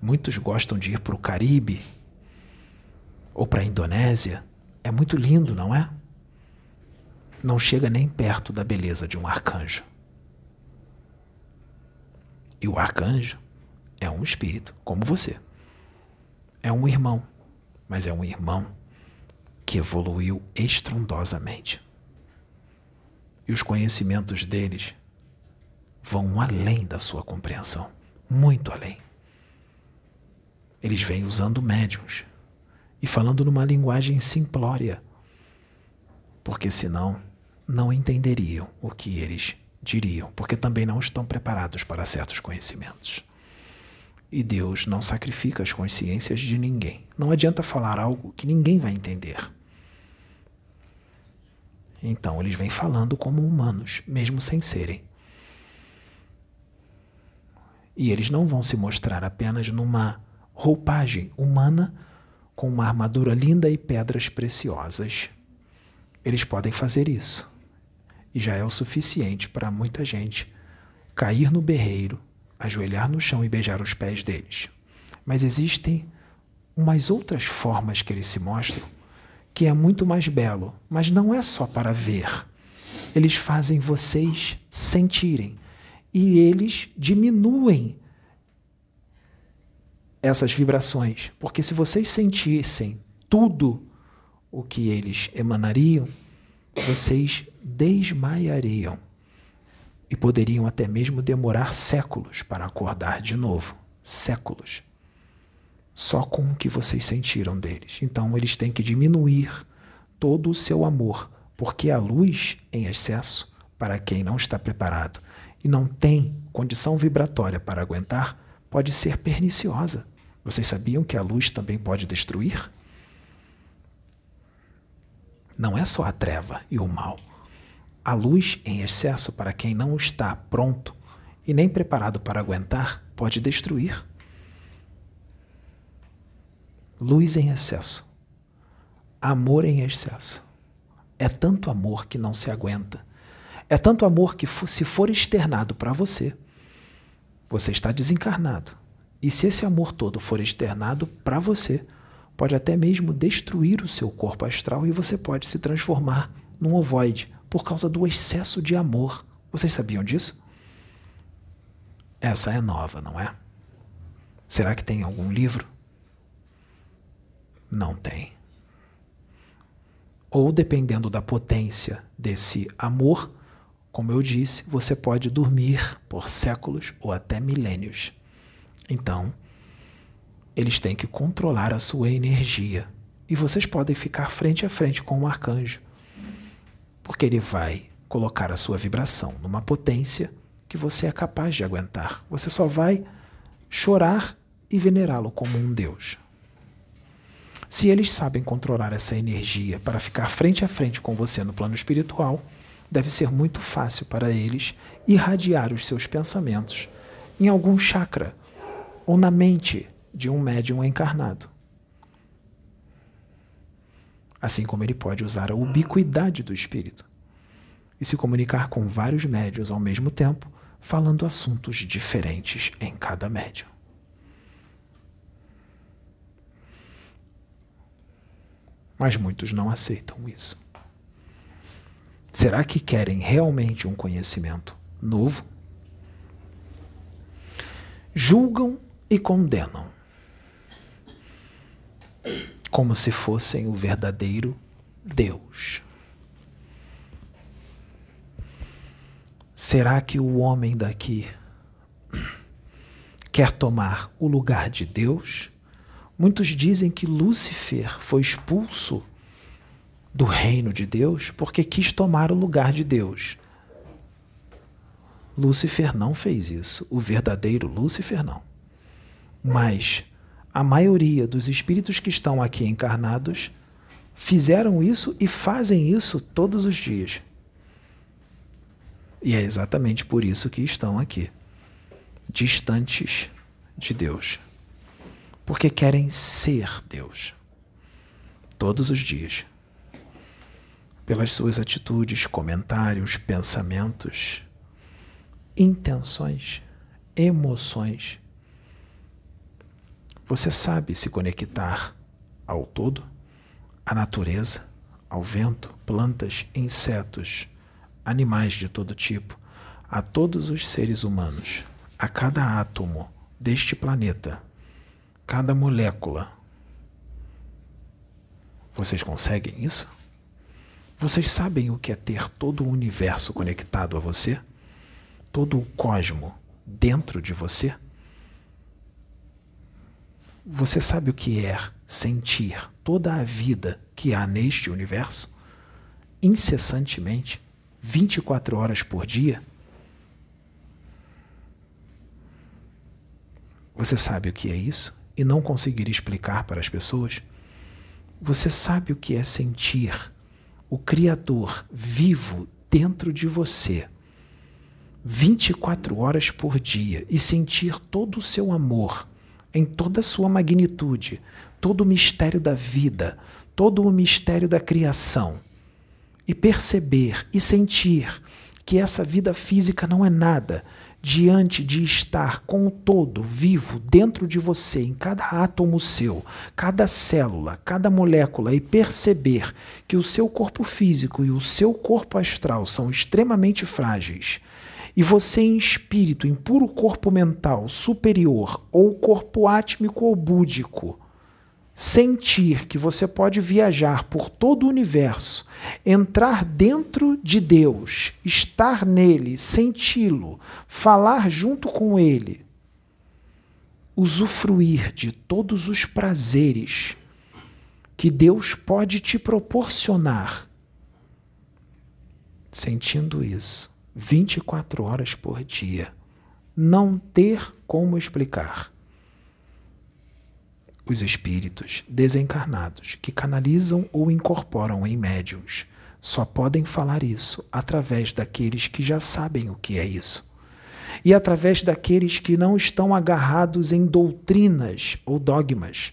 Muitos gostam de ir para o Caribe ou para a Indonésia. É muito lindo, não é? Não chega nem perto da beleza de um arcanjo. E o arcanjo é um espírito, como você. É um irmão, mas é um irmão que evoluiu estrondosamente. E os conhecimentos deles vão além da sua compreensão muito além. Eles vêm usando médiums e falando numa linguagem simplória, porque senão não entenderiam o que eles diriam, porque também não estão preparados para certos conhecimentos. E Deus não sacrifica as consciências de ninguém. Não adianta falar algo que ninguém vai entender. Então eles vêm falando como humanos, mesmo sem serem. E eles não vão se mostrar apenas numa roupagem humana com uma armadura linda e pedras preciosas. Eles podem fazer isso. E já é o suficiente para muita gente cair no berreiro, ajoelhar no chão e beijar os pés deles. Mas existem umas outras formas que eles se mostram que é muito mais belo, mas não é só para ver. Eles fazem vocês sentirem e eles diminuem essas vibrações, porque se vocês sentissem tudo o que eles emanariam, vocês desmaiariam. E poderiam até mesmo demorar séculos para acordar de novo. Séculos. Só com o que vocês sentiram deles. Então eles têm que diminuir todo o seu amor, porque a luz em excesso, para quem não está preparado, e não tem condição vibratória para aguentar, pode ser perniciosa. Vocês sabiam que a luz também pode destruir? Não é só a treva e o mal. A luz em excesso, para quem não está pronto e nem preparado para aguentar, pode destruir. Luz em excesso. Amor em excesso. É tanto amor que não se aguenta é tanto amor que, se for externado para você, você está desencarnado. E se esse amor todo for externado para você, pode até mesmo destruir o seu corpo astral e você pode se transformar num ovoide por causa do excesso de amor. Vocês sabiam disso? Essa é nova, não é? Será que tem algum livro? Não tem. Ou dependendo da potência desse amor, como eu disse, você pode dormir por séculos ou até milênios. Então, eles têm que controlar a sua energia. E vocês podem ficar frente a frente com o arcanjo, porque ele vai colocar a sua vibração numa potência que você é capaz de aguentar. Você só vai chorar e venerá-lo como um Deus. Se eles sabem controlar essa energia para ficar frente a frente com você no plano espiritual, deve ser muito fácil para eles irradiar os seus pensamentos em algum chakra ou na mente de um médium encarnado. Assim como ele pode usar a ubiquidade do espírito e se comunicar com vários médios ao mesmo tempo, falando assuntos diferentes em cada médium. Mas muitos não aceitam isso. Será que querem realmente um conhecimento novo? Julgam e condenam, como se fossem o verdadeiro Deus. Será que o homem daqui quer tomar o lugar de Deus? Muitos dizem que Lúcifer foi expulso do reino de Deus porque quis tomar o lugar de Deus. Lúcifer não fez isso, o verdadeiro Lúcifer não. Mas a maioria dos espíritos que estão aqui encarnados fizeram isso e fazem isso todos os dias. E é exatamente por isso que estão aqui, distantes de Deus. Porque querem ser Deus todos os dias pelas suas atitudes, comentários, pensamentos, intenções, emoções. Você sabe se conectar ao todo, à natureza, ao vento, plantas, insetos, animais de todo tipo, a todos os seres humanos, a cada átomo deste planeta, cada molécula. Vocês conseguem isso? Vocês sabem o que é ter todo o universo conectado a você? Todo o cosmo dentro de você? Você sabe o que é sentir toda a vida que há neste universo? Incessantemente, 24 horas por dia? Você sabe o que é isso e não conseguir explicar para as pessoas? Você sabe o que é sentir o Criador vivo dentro de você 24 horas por dia e sentir todo o seu amor em toda a sua magnitude, todo o mistério da vida, todo o mistério da criação e perceber e sentir que essa vida física não é nada diante de estar com o todo vivo dentro de você, em cada átomo seu, cada célula, cada molécula, e perceber que o seu corpo físico e o seu corpo astral são extremamente frágeis, e você em espírito, em puro corpo mental superior, ou corpo átmico ou búdico, sentir que você pode viajar por todo o universo, entrar dentro de Deus, estar nele, senti-lo, falar junto com ele, usufruir de todos os prazeres que Deus pode te proporcionar. Sentindo isso, 24 horas por dia, não ter como explicar os espíritos desencarnados que canalizam ou incorporam em médiums só podem falar isso através daqueles que já sabem o que é isso. E através daqueles que não estão agarrados em doutrinas ou dogmas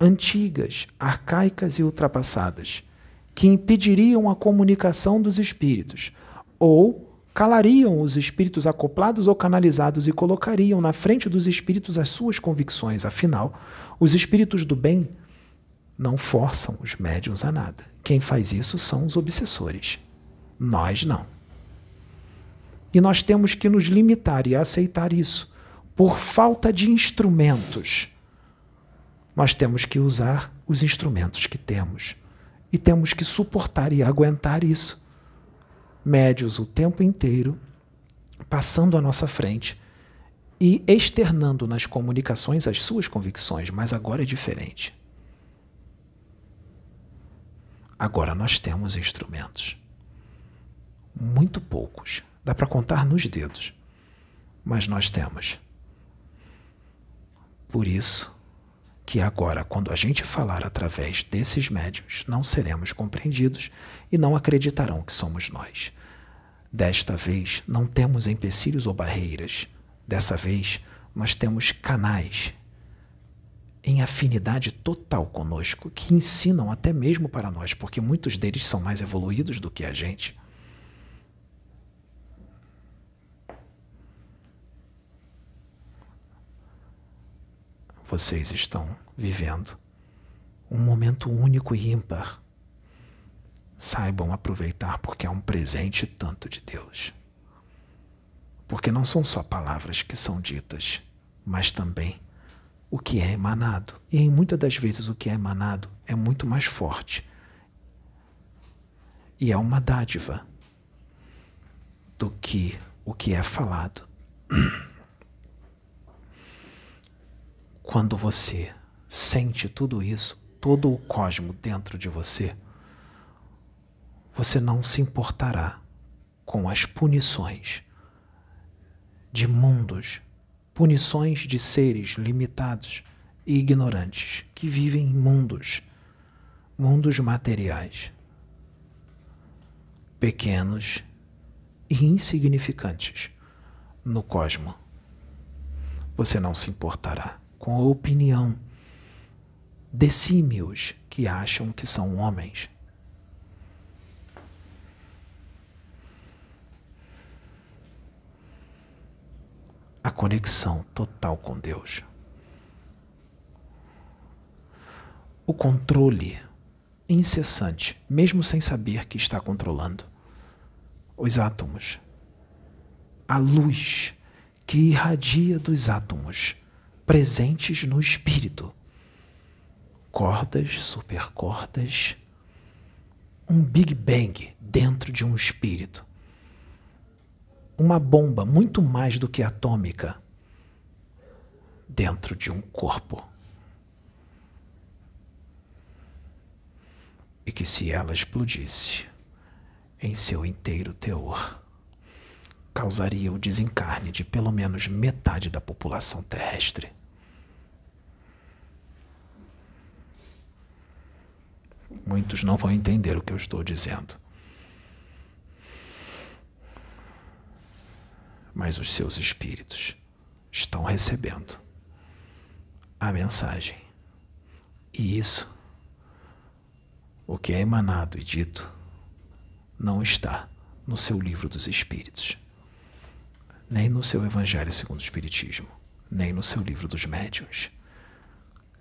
antigas, arcaicas e ultrapassadas, que impediriam a comunicação dos espíritos, ou calariam os espíritos acoplados ou canalizados e colocariam na frente dos espíritos as suas convicções. Afinal, os espíritos do bem não forçam os médiums a nada. Quem faz isso são os obsessores. Nós não. E nós temos que nos limitar e aceitar isso. Por falta de instrumentos, nós temos que usar os instrumentos que temos. E temos que suportar e aguentar isso médios o tempo inteiro, passando à nossa frente e externando nas comunicações as suas convicções, mas agora é diferente. Agora nós temos instrumentos. Muito poucos. Dá para contar nos dedos. Mas nós temos. Por isso que agora, quando a gente falar através desses médios, não seremos compreendidos e não acreditarão que somos nós. Desta vez, não temos empecilhos ou barreiras. Dessa vez, nós temos canais em afinidade total conosco, que ensinam até mesmo para nós, porque muitos deles são mais evoluídos do que a gente. Vocês estão vivendo um momento único e ímpar saibam aproveitar, porque é um presente tanto de Deus. Porque não são só palavras que são ditas, mas também o que é emanado. E muitas das vezes o que é emanado é muito mais forte. E é uma dádiva do que o que é falado. Quando você sente tudo isso, todo o cosmo dentro de você, você não se importará com as punições de mundos, punições de seres limitados e ignorantes que vivem em mundos, mundos materiais, pequenos e insignificantes no cosmo. Você não se importará com a opinião de símios que acham que são homens a conexão total com Deus. O controle incessante, mesmo sem saber que está controlando. Os átomos, a luz que irradia dos átomos presentes no espírito. Cordas, supercordas, um Big Bang dentro de um espírito. Uma bomba muito mais do que atômica dentro de um corpo. E que se ela explodisse em seu inteiro teor, causaria o desencarne de pelo menos metade da população terrestre. Muitos não vão entender o que eu estou dizendo. Mas os seus espíritos estão recebendo a mensagem. E isso, o que é emanado e dito, não está no seu livro dos Espíritos, nem no seu Evangelho segundo o Espiritismo, nem no seu livro dos Médiuns,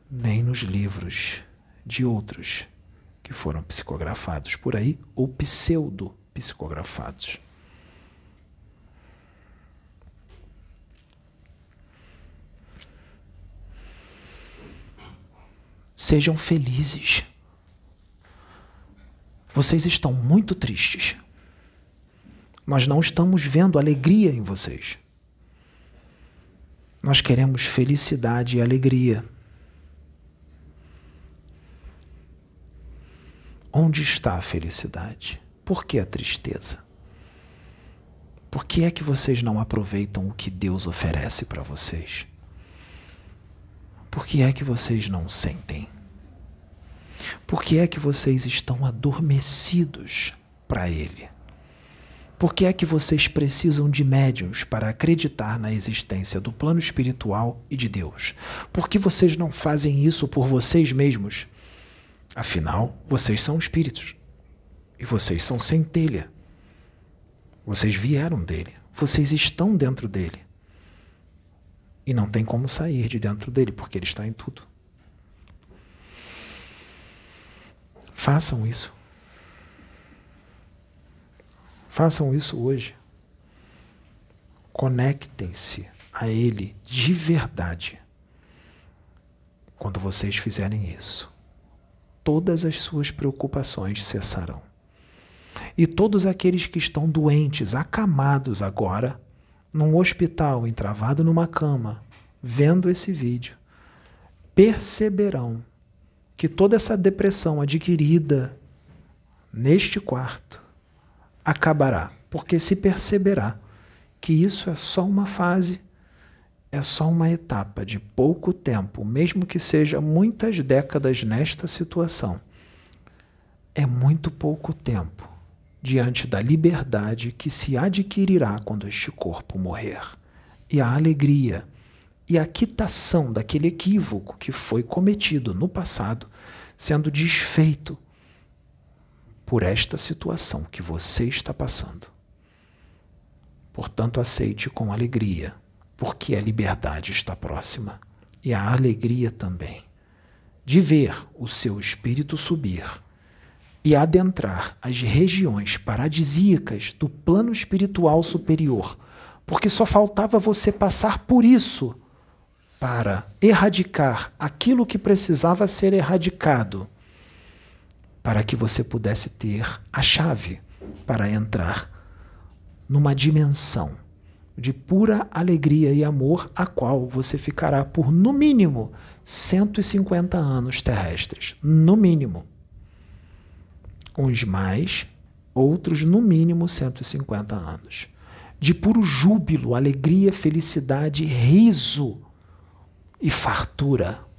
nem nos livros de outros que foram psicografados por aí ou pseudo-psicografados. Sejam felizes. Vocês estão muito tristes. Nós não estamos vendo alegria em vocês. Nós queremos felicidade e alegria. Onde está a felicidade? Por que a tristeza? Por que é que vocês não aproveitam o que Deus oferece para vocês? Por que é que vocês não sentem? Por que é que vocês estão adormecidos para Ele? Por que é que vocês precisam de médiums para acreditar na existência do plano espiritual e de Deus? Por que vocês não fazem isso por vocês mesmos? Afinal, vocês são espíritos. E vocês são centelha. Vocês vieram dele. Vocês estão dentro dele. E não tem como sair de dentro dele, porque ele está em tudo. Façam isso. Façam isso hoje. Conectem-se a Ele de verdade. Quando vocês fizerem isso, todas as suas preocupações cessarão. E todos aqueles que estão doentes, acamados agora, num hospital, entravado numa cama, vendo esse vídeo, perceberão que toda essa depressão adquirida neste quarto acabará, porque se perceberá que isso é só uma fase, é só uma etapa de pouco tempo, mesmo que seja muitas décadas nesta situação. É muito pouco tempo diante da liberdade que se adquirirá quando este corpo morrer. E a alegria e a quitação daquele equívoco que foi cometido no passado sendo desfeito por esta situação que você está passando. Portanto, aceite com alegria, porque a liberdade está próxima e a alegria também de ver o seu espírito subir e adentrar as regiões paradisíacas do plano espiritual superior, porque só faltava você passar por isso para erradicar aquilo que precisava ser erradicado para que você pudesse ter a chave para entrar numa dimensão de pura alegria e amor, a qual você ficará por no mínimo 150 anos terrestres. No mínimo. Uns mais, outros no mínimo 150 anos. De puro júbilo, alegria, felicidade, riso e fartura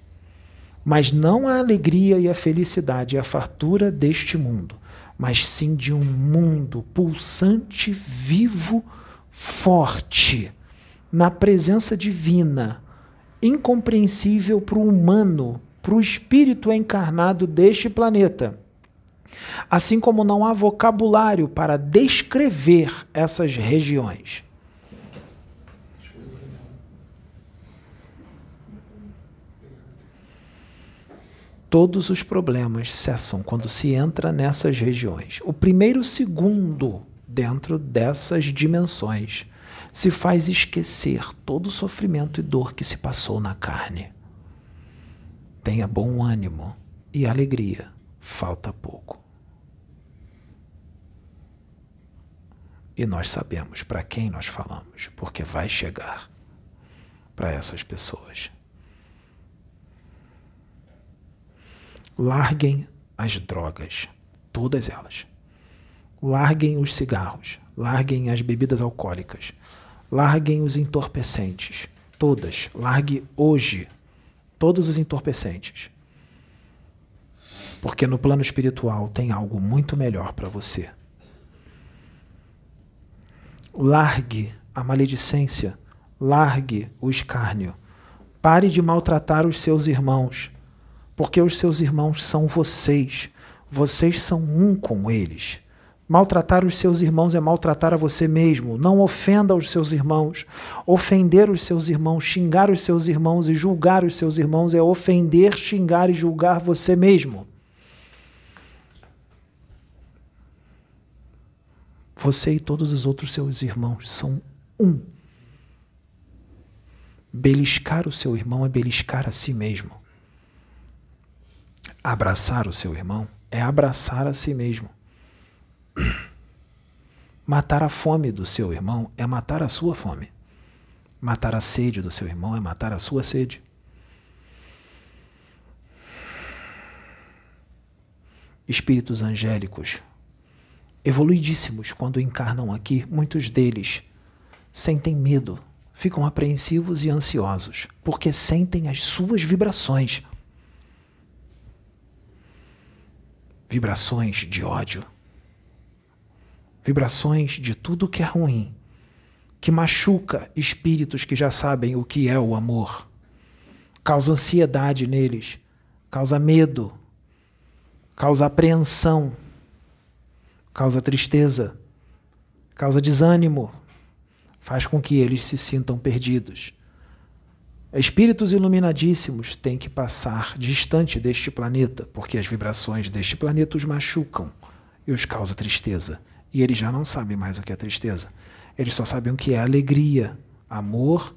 mas não a alegria e a felicidade e a fartura deste mundo, mas sim de um mundo pulsante, vivo, forte, na presença divina, incompreensível para o humano, para o espírito encarnado deste planeta. Assim como não há vocabulário para descrever essas regiões. todos os problemas cessam quando se entra nessas regiões. O primeiro segundo dentro dessas dimensões se faz esquecer todo o sofrimento e dor que se passou na carne. Tenha bom ânimo e alegria, falta pouco. E nós sabemos para quem nós falamos, porque vai chegar para essas pessoas. Larguem as drogas, todas elas. Larguem os cigarros, larguem as bebidas alcoólicas, larguem os entorpecentes, todas. Largue hoje todos os entorpecentes. Porque no plano espiritual tem algo muito melhor para você. Largue a maledicência, largue o escárnio. Pare de maltratar os seus irmãos, porque os seus irmãos são vocês. Vocês são um com eles. Maltratar os seus irmãos é maltratar a você mesmo. Não ofenda os seus irmãos. Ofender os seus irmãos, xingar os seus irmãos e julgar os seus irmãos é ofender, xingar e julgar você mesmo. Você e todos os outros seus irmãos são um. Beliscar o seu irmão é beliscar a si mesmo. Abraçar o seu irmão é abraçar a si mesmo. Matar a fome do seu irmão é matar a sua fome. Matar a sede do seu irmão é matar a sua sede. Espíritos angélicos evoluidíssimos, quando encarnam aqui, muitos deles sentem medo, ficam apreensivos e ansiosos, porque sentem as suas vibrações. Vibrações de ódio, vibrações de tudo que é ruim, que machuca espíritos que já sabem o que é o amor, causa ansiedade neles, causa medo, causa apreensão causa tristeza, causa desânimo, faz com que eles se sintam perdidos. Espíritos iluminadíssimos têm que passar distante deste planeta, porque as vibrações deste planeta os machucam e os causa tristeza. E eles já não sabem mais o que é tristeza. Eles só sabem o que é alegria, amor,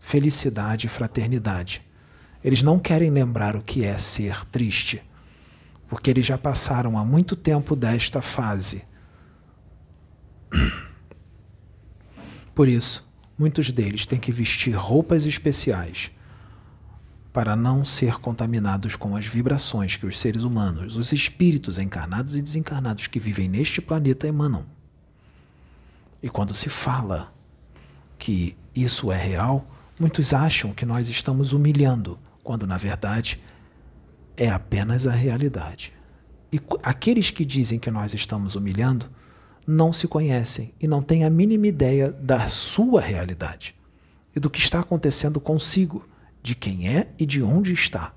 felicidade e fraternidade. Eles não querem lembrar o que é ser triste porque eles já passaram há muito tempo desta fase. Por isso, muitos deles têm que vestir roupas especiais para não ser contaminados com as vibrações que os seres humanos, os espíritos encarnados e desencarnados que vivem neste planeta emanam. E quando se fala que isso é real, muitos acham que nós estamos humilhando, quando na verdade é apenas a realidade. E aqueles que dizem que nós estamos humilhando não se conhecem e não têm a mínima ideia da sua realidade e do que está acontecendo consigo, de quem é e de onde está.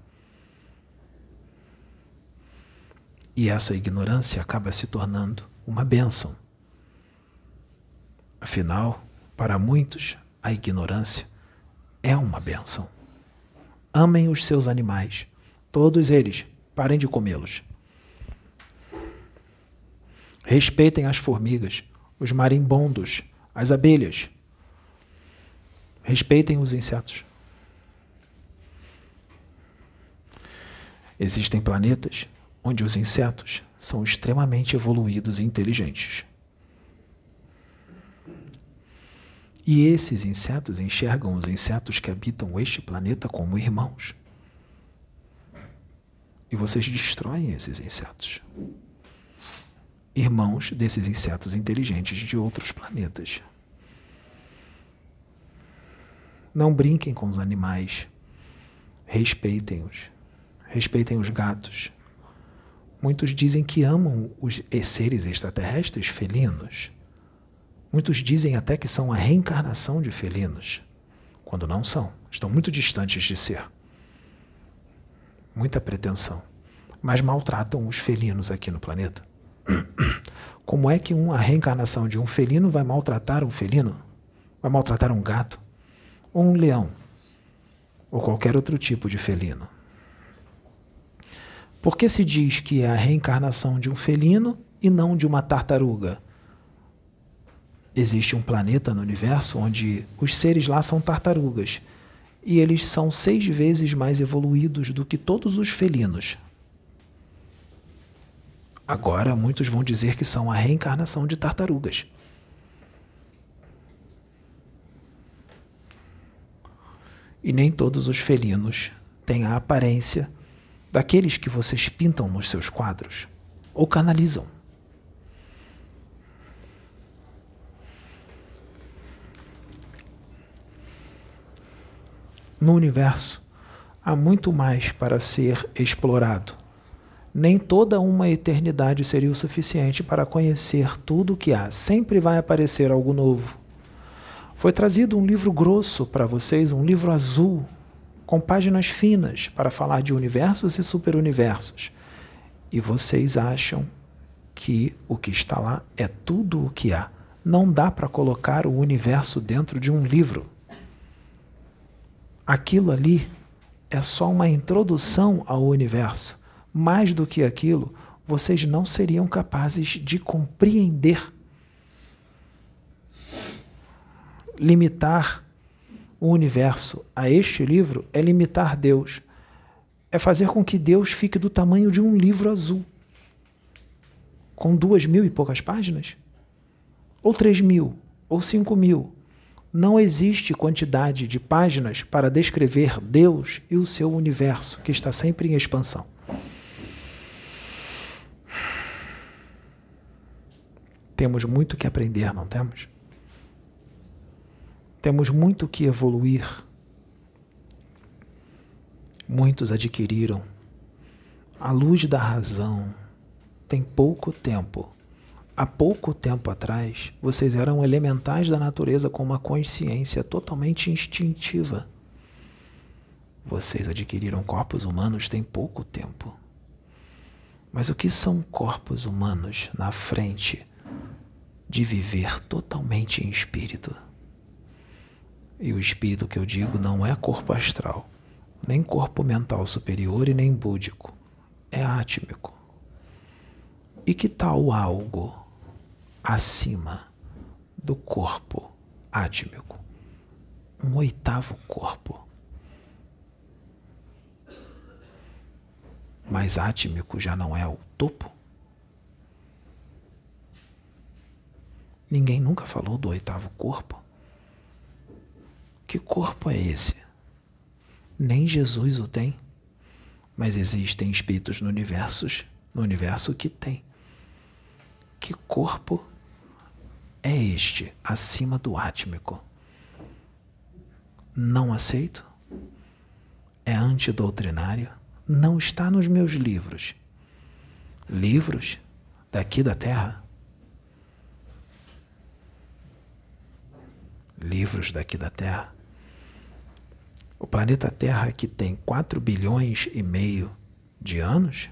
E essa ignorância acaba se tornando uma bênção. Afinal, para muitos, a ignorância é uma bênção. Amem os seus animais Todos eles, parem de comê-los. Respeitem as formigas, os marimbondos, as abelhas. Respeitem os insetos. Existem planetas onde os insetos são extremamente evoluídos e inteligentes. E esses insetos enxergam os insetos que habitam este planeta como irmãos. E vocês destroem esses insetos. Irmãos desses insetos inteligentes de outros planetas. Não brinquem com os animais. Respeitem-os. Respeitem os gatos. Muitos dizem que amam os seres extraterrestres felinos. Muitos dizem até que são a reencarnação de felinos, quando não são. Estão muito distantes de ser muita pretensão, mas maltratam os felinos aqui no planeta. Como é que uma reencarnação de um felino vai maltratar um felino? Vai maltratar um gato? Ou um leão? Ou qualquer outro tipo de felino? Por que se diz que é a reencarnação de um felino e não de uma tartaruga? existe um planeta no universo onde os seres lá são tartarugas e eles são seis vezes mais evoluídos do que todos os felinos. Agora, muitos vão dizer que são a reencarnação de tartarugas. E nem todos os felinos têm a aparência daqueles que vocês pintam nos seus quadros ou canalizam. No universo há muito mais para ser explorado. Nem toda uma eternidade seria o suficiente para conhecer tudo o que há. Sempre vai aparecer algo novo. Foi trazido um livro grosso para vocês, um livro azul, com páginas finas, para falar de universos e superuniversos. E vocês acham que o que está lá é tudo o que há. Não dá para colocar o universo dentro de um livro. Aquilo ali é só uma introdução ao universo. Mais do que aquilo, vocês não seriam capazes de compreender limitar o universo a este livro é limitar Deus. É fazer com que Deus fique do tamanho de um livro azul. Com duas mil e poucas páginas? Ou três mil? Ou cinco mil? Não existe quantidade de páginas para descrever Deus e o seu universo, que está sempre em expansão. Temos muito que aprender, não temos? Temos muito que evoluir. Muitos adquiriram a luz da razão tem pouco tempo. Há pouco tempo atrás, vocês eram elementais da natureza com uma consciência totalmente instintiva. Vocês adquiriram corpos humanos tem pouco tempo. Mas o que são corpos humanos na frente de viver totalmente em espírito? E o espírito que eu digo não é corpo astral, nem corpo mental superior e nem búdico. É átmico. E que tal algo acima do corpo átmico? Um oitavo corpo. Mas átmico já não é o topo? Ninguém nunca falou do oitavo corpo. Que corpo é esse? Nem Jesus o tem. Mas existem espíritos no universo, no universo que tem. Que corpo é este acima do átmico? Não aceito? É antidoutrinário? Não está nos meus livros. Livros daqui da Terra? Livros daqui da Terra? O planeta Terra, que tem 4 bilhões e meio de anos,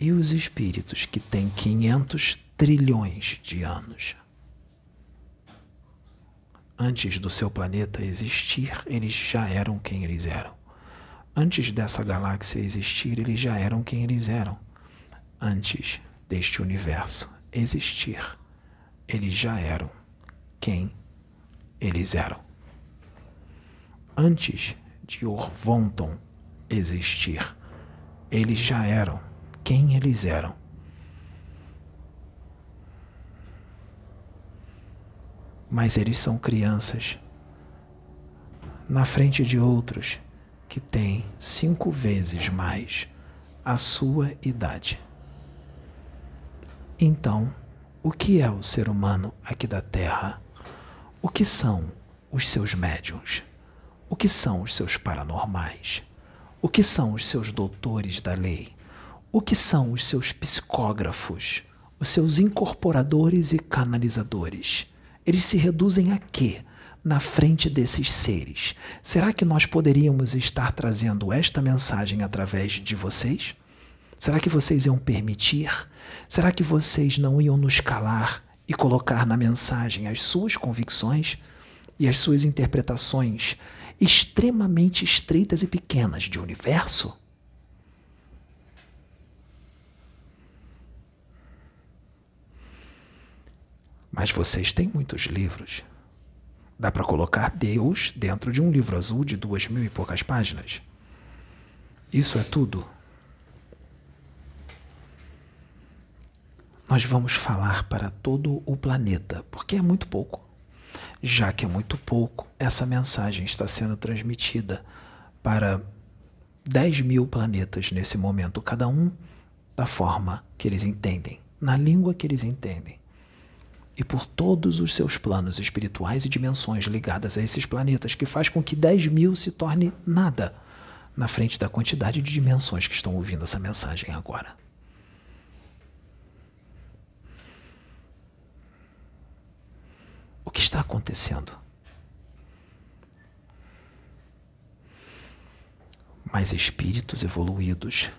e os espíritos, que têm 500 trilhões de anos. Antes do seu planeta existir, eles já eram quem eles eram. Antes dessa galáxia existir, eles já eram quem eles eram. Antes deste universo existir, eles já eram quem eles eram antes de Orvonton existir. Eles já eram quem eles eram. Mas eles são crianças na frente de outros que têm cinco vezes mais a sua idade. Então, o que é o ser humano aqui da Terra? O que são os seus médiums? O que são os seus paranormais? O que são os seus doutores da lei? O que são os seus psicógrafos? Os seus incorporadores e canalizadores? Eles se reduzem a quê na frente desses seres? Será que nós poderíamos estar trazendo esta mensagem através de vocês? Será que vocês iam permitir? Será que vocês não iam nos calar e colocar na mensagem as suas convicções e as suas interpretações extremamente estreitas e pequenas de universo? Mas vocês têm muitos livros. Dá para colocar Deus dentro de um livro azul de duas mil e poucas páginas. Isso é tudo. Nós vamos falar para todo o planeta, porque é muito pouco. Já que é muito pouco, essa mensagem está sendo transmitida para 10 mil planetas nesse momento, cada um da forma que eles entendem, na língua que eles entendem. E por todos os seus planos espirituais e dimensões ligadas a esses planetas, que faz com que 10 mil se torne nada na frente da quantidade de dimensões que estão ouvindo essa mensagem agora. O que está acontecendo? Mas espíritos evoluídos,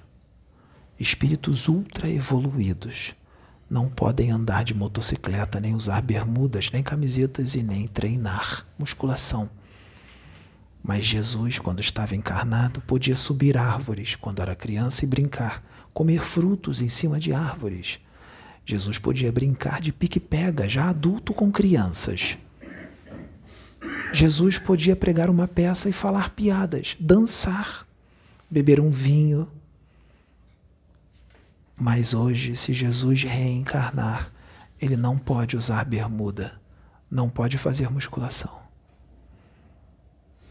espíritos ultra evoluídos, não podem andar de motocicleta, nem usar bermudas, nem camisetas e nem treinar musculação. Mas Jesus, quando estava encarnado, podia subir árvores quando era criança e brincar, comer frutos em cima de árvores. Jesus podia brincar de pique-pega, já adulto com crianças. Jesus podia pregar uma peça e falar piadas, dançar beber um vinho. Mas hoje, se Jesus reencarnar, ele não pode usar bermuda, não pode fazer musculação,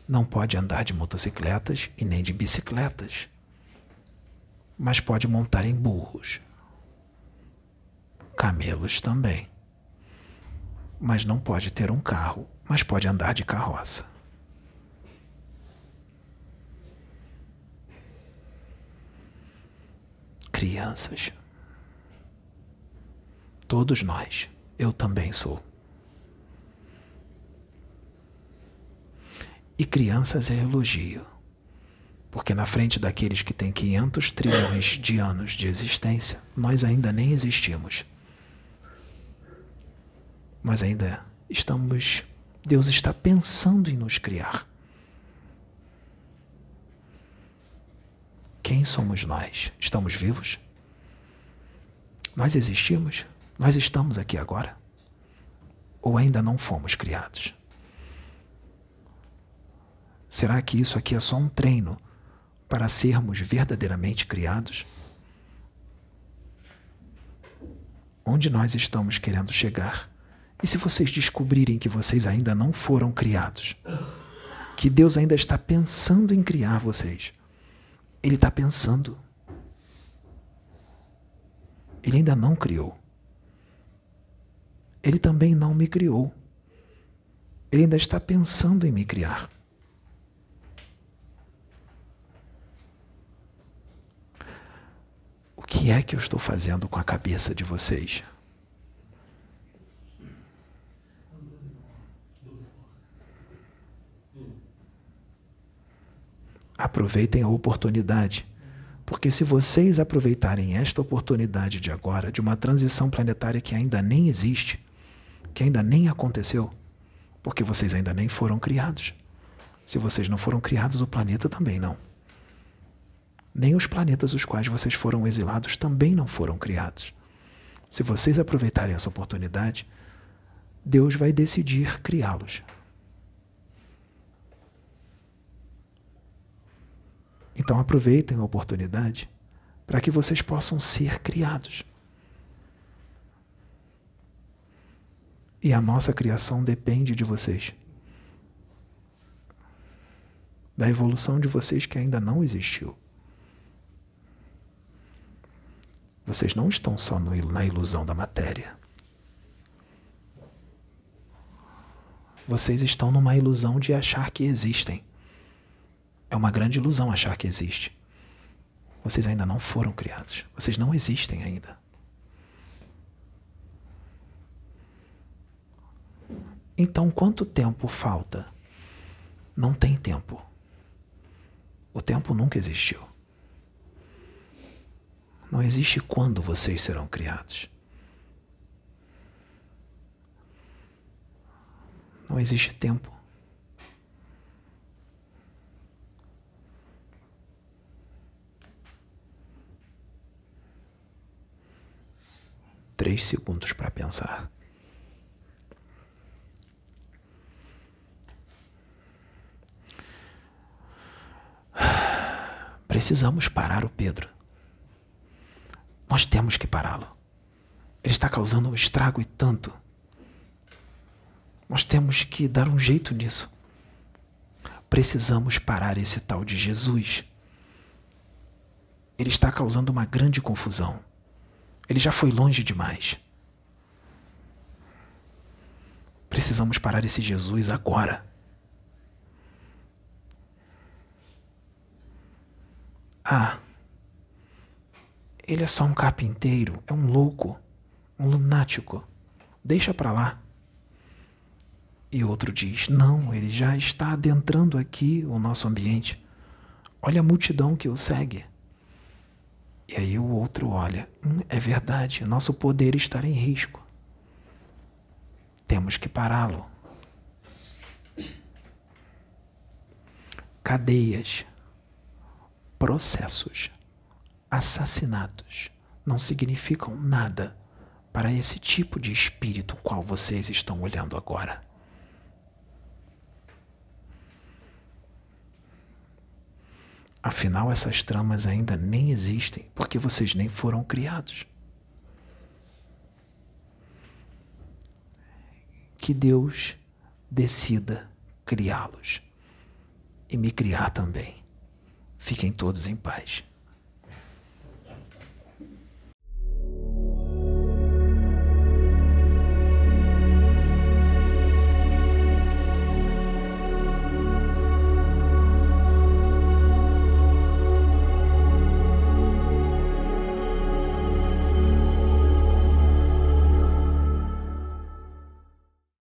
não pode andar de motocicletas e nem de bicicletas, mas pode montar em burros, camelos também, mas não pode ter um carro, mas pode andar de carroça. crianças. Todos nós, eu também sou. E crianças é elogio, porque na frente daqueles que têm 500 trilhões de anos de existência, nós ainda nem existimos. Nós ainda estamos. Deus está pensando em nos criar. Quem somos nós? Estamos vivos? Nós existimos? Nós estamos aqui agora? Ou ainda não fomos criados? Será que isso aqui é só um treino para sermos verdadeiramente criados? Onde nós estamos querendo chegar? E se vocês descobrirem que vocês ainda não foram criados? Que Deus ainda está pensando em criar vocês? Ele está pensando. Ele ainda não criou. Ele também não me criou. Ele ainda está pensando em me criar. O que é que eu estou fazendo com a cabeça de vocês? Aproveitem a oportunidade. Porque se vocês aproveitarem esta oportunidade de agora, de uma transição planetária que ainda nem existe, que ainda nem aconteceu, porque vocês ainda nem foram criados. Se vocês não foram criados, o planeta também não. Nem os planetas os quais vocês foram exilados também não foram criados. Se vocês aproveitarem essa oportunidade, Deus vai decidir criá-los. Então aproveitem a oportunidade para que vocês possam ser criados. E a nossa criação depende de vocês. Da evolução de vocês que ainda não existiu. Vocês não estão só no, na ilusão da matéria. Vocês estão numa ilusão de achar que existem. É uma grande ilusão achar que existe. Vocês ainda não foram criados. Vocês não existem ainda. Então, quanto tempo falta? Não tem tempo. O tempo nunca existiu. Não existe quando vocês serão criados. Não existe tempo. três segundos para pensar. Precisamos parar o Pedro. Nós temos que pará-lo. Ele está causando um estrago e tanto. Nós temos que dar um jeito nisso. Precisamos parar esse tal de Jesus. Ele está causando uma grande confusão. Ele já foi longe demais. Precisamos parar esse Jesus agora. Ah, ele é só um carpinteiro, é um louco, um lunático. Deixa para lá. E outro diz: Não, ele já está adentrando aqui o nosso ambiente. Olha a multidão que o segue. E aí o outro olha: hum, É verdade, nosso poder está em risco. Temos que pará-lo. Cadeias, processos, assassinatos não significam nada para esse tipo de espírito qual vocês estão olhando agora. Afinal, essas tramas ainda nem existem porque vocês nem foram criados. Que Deus decida criá-los e me criar também. Fiquem todos em paz.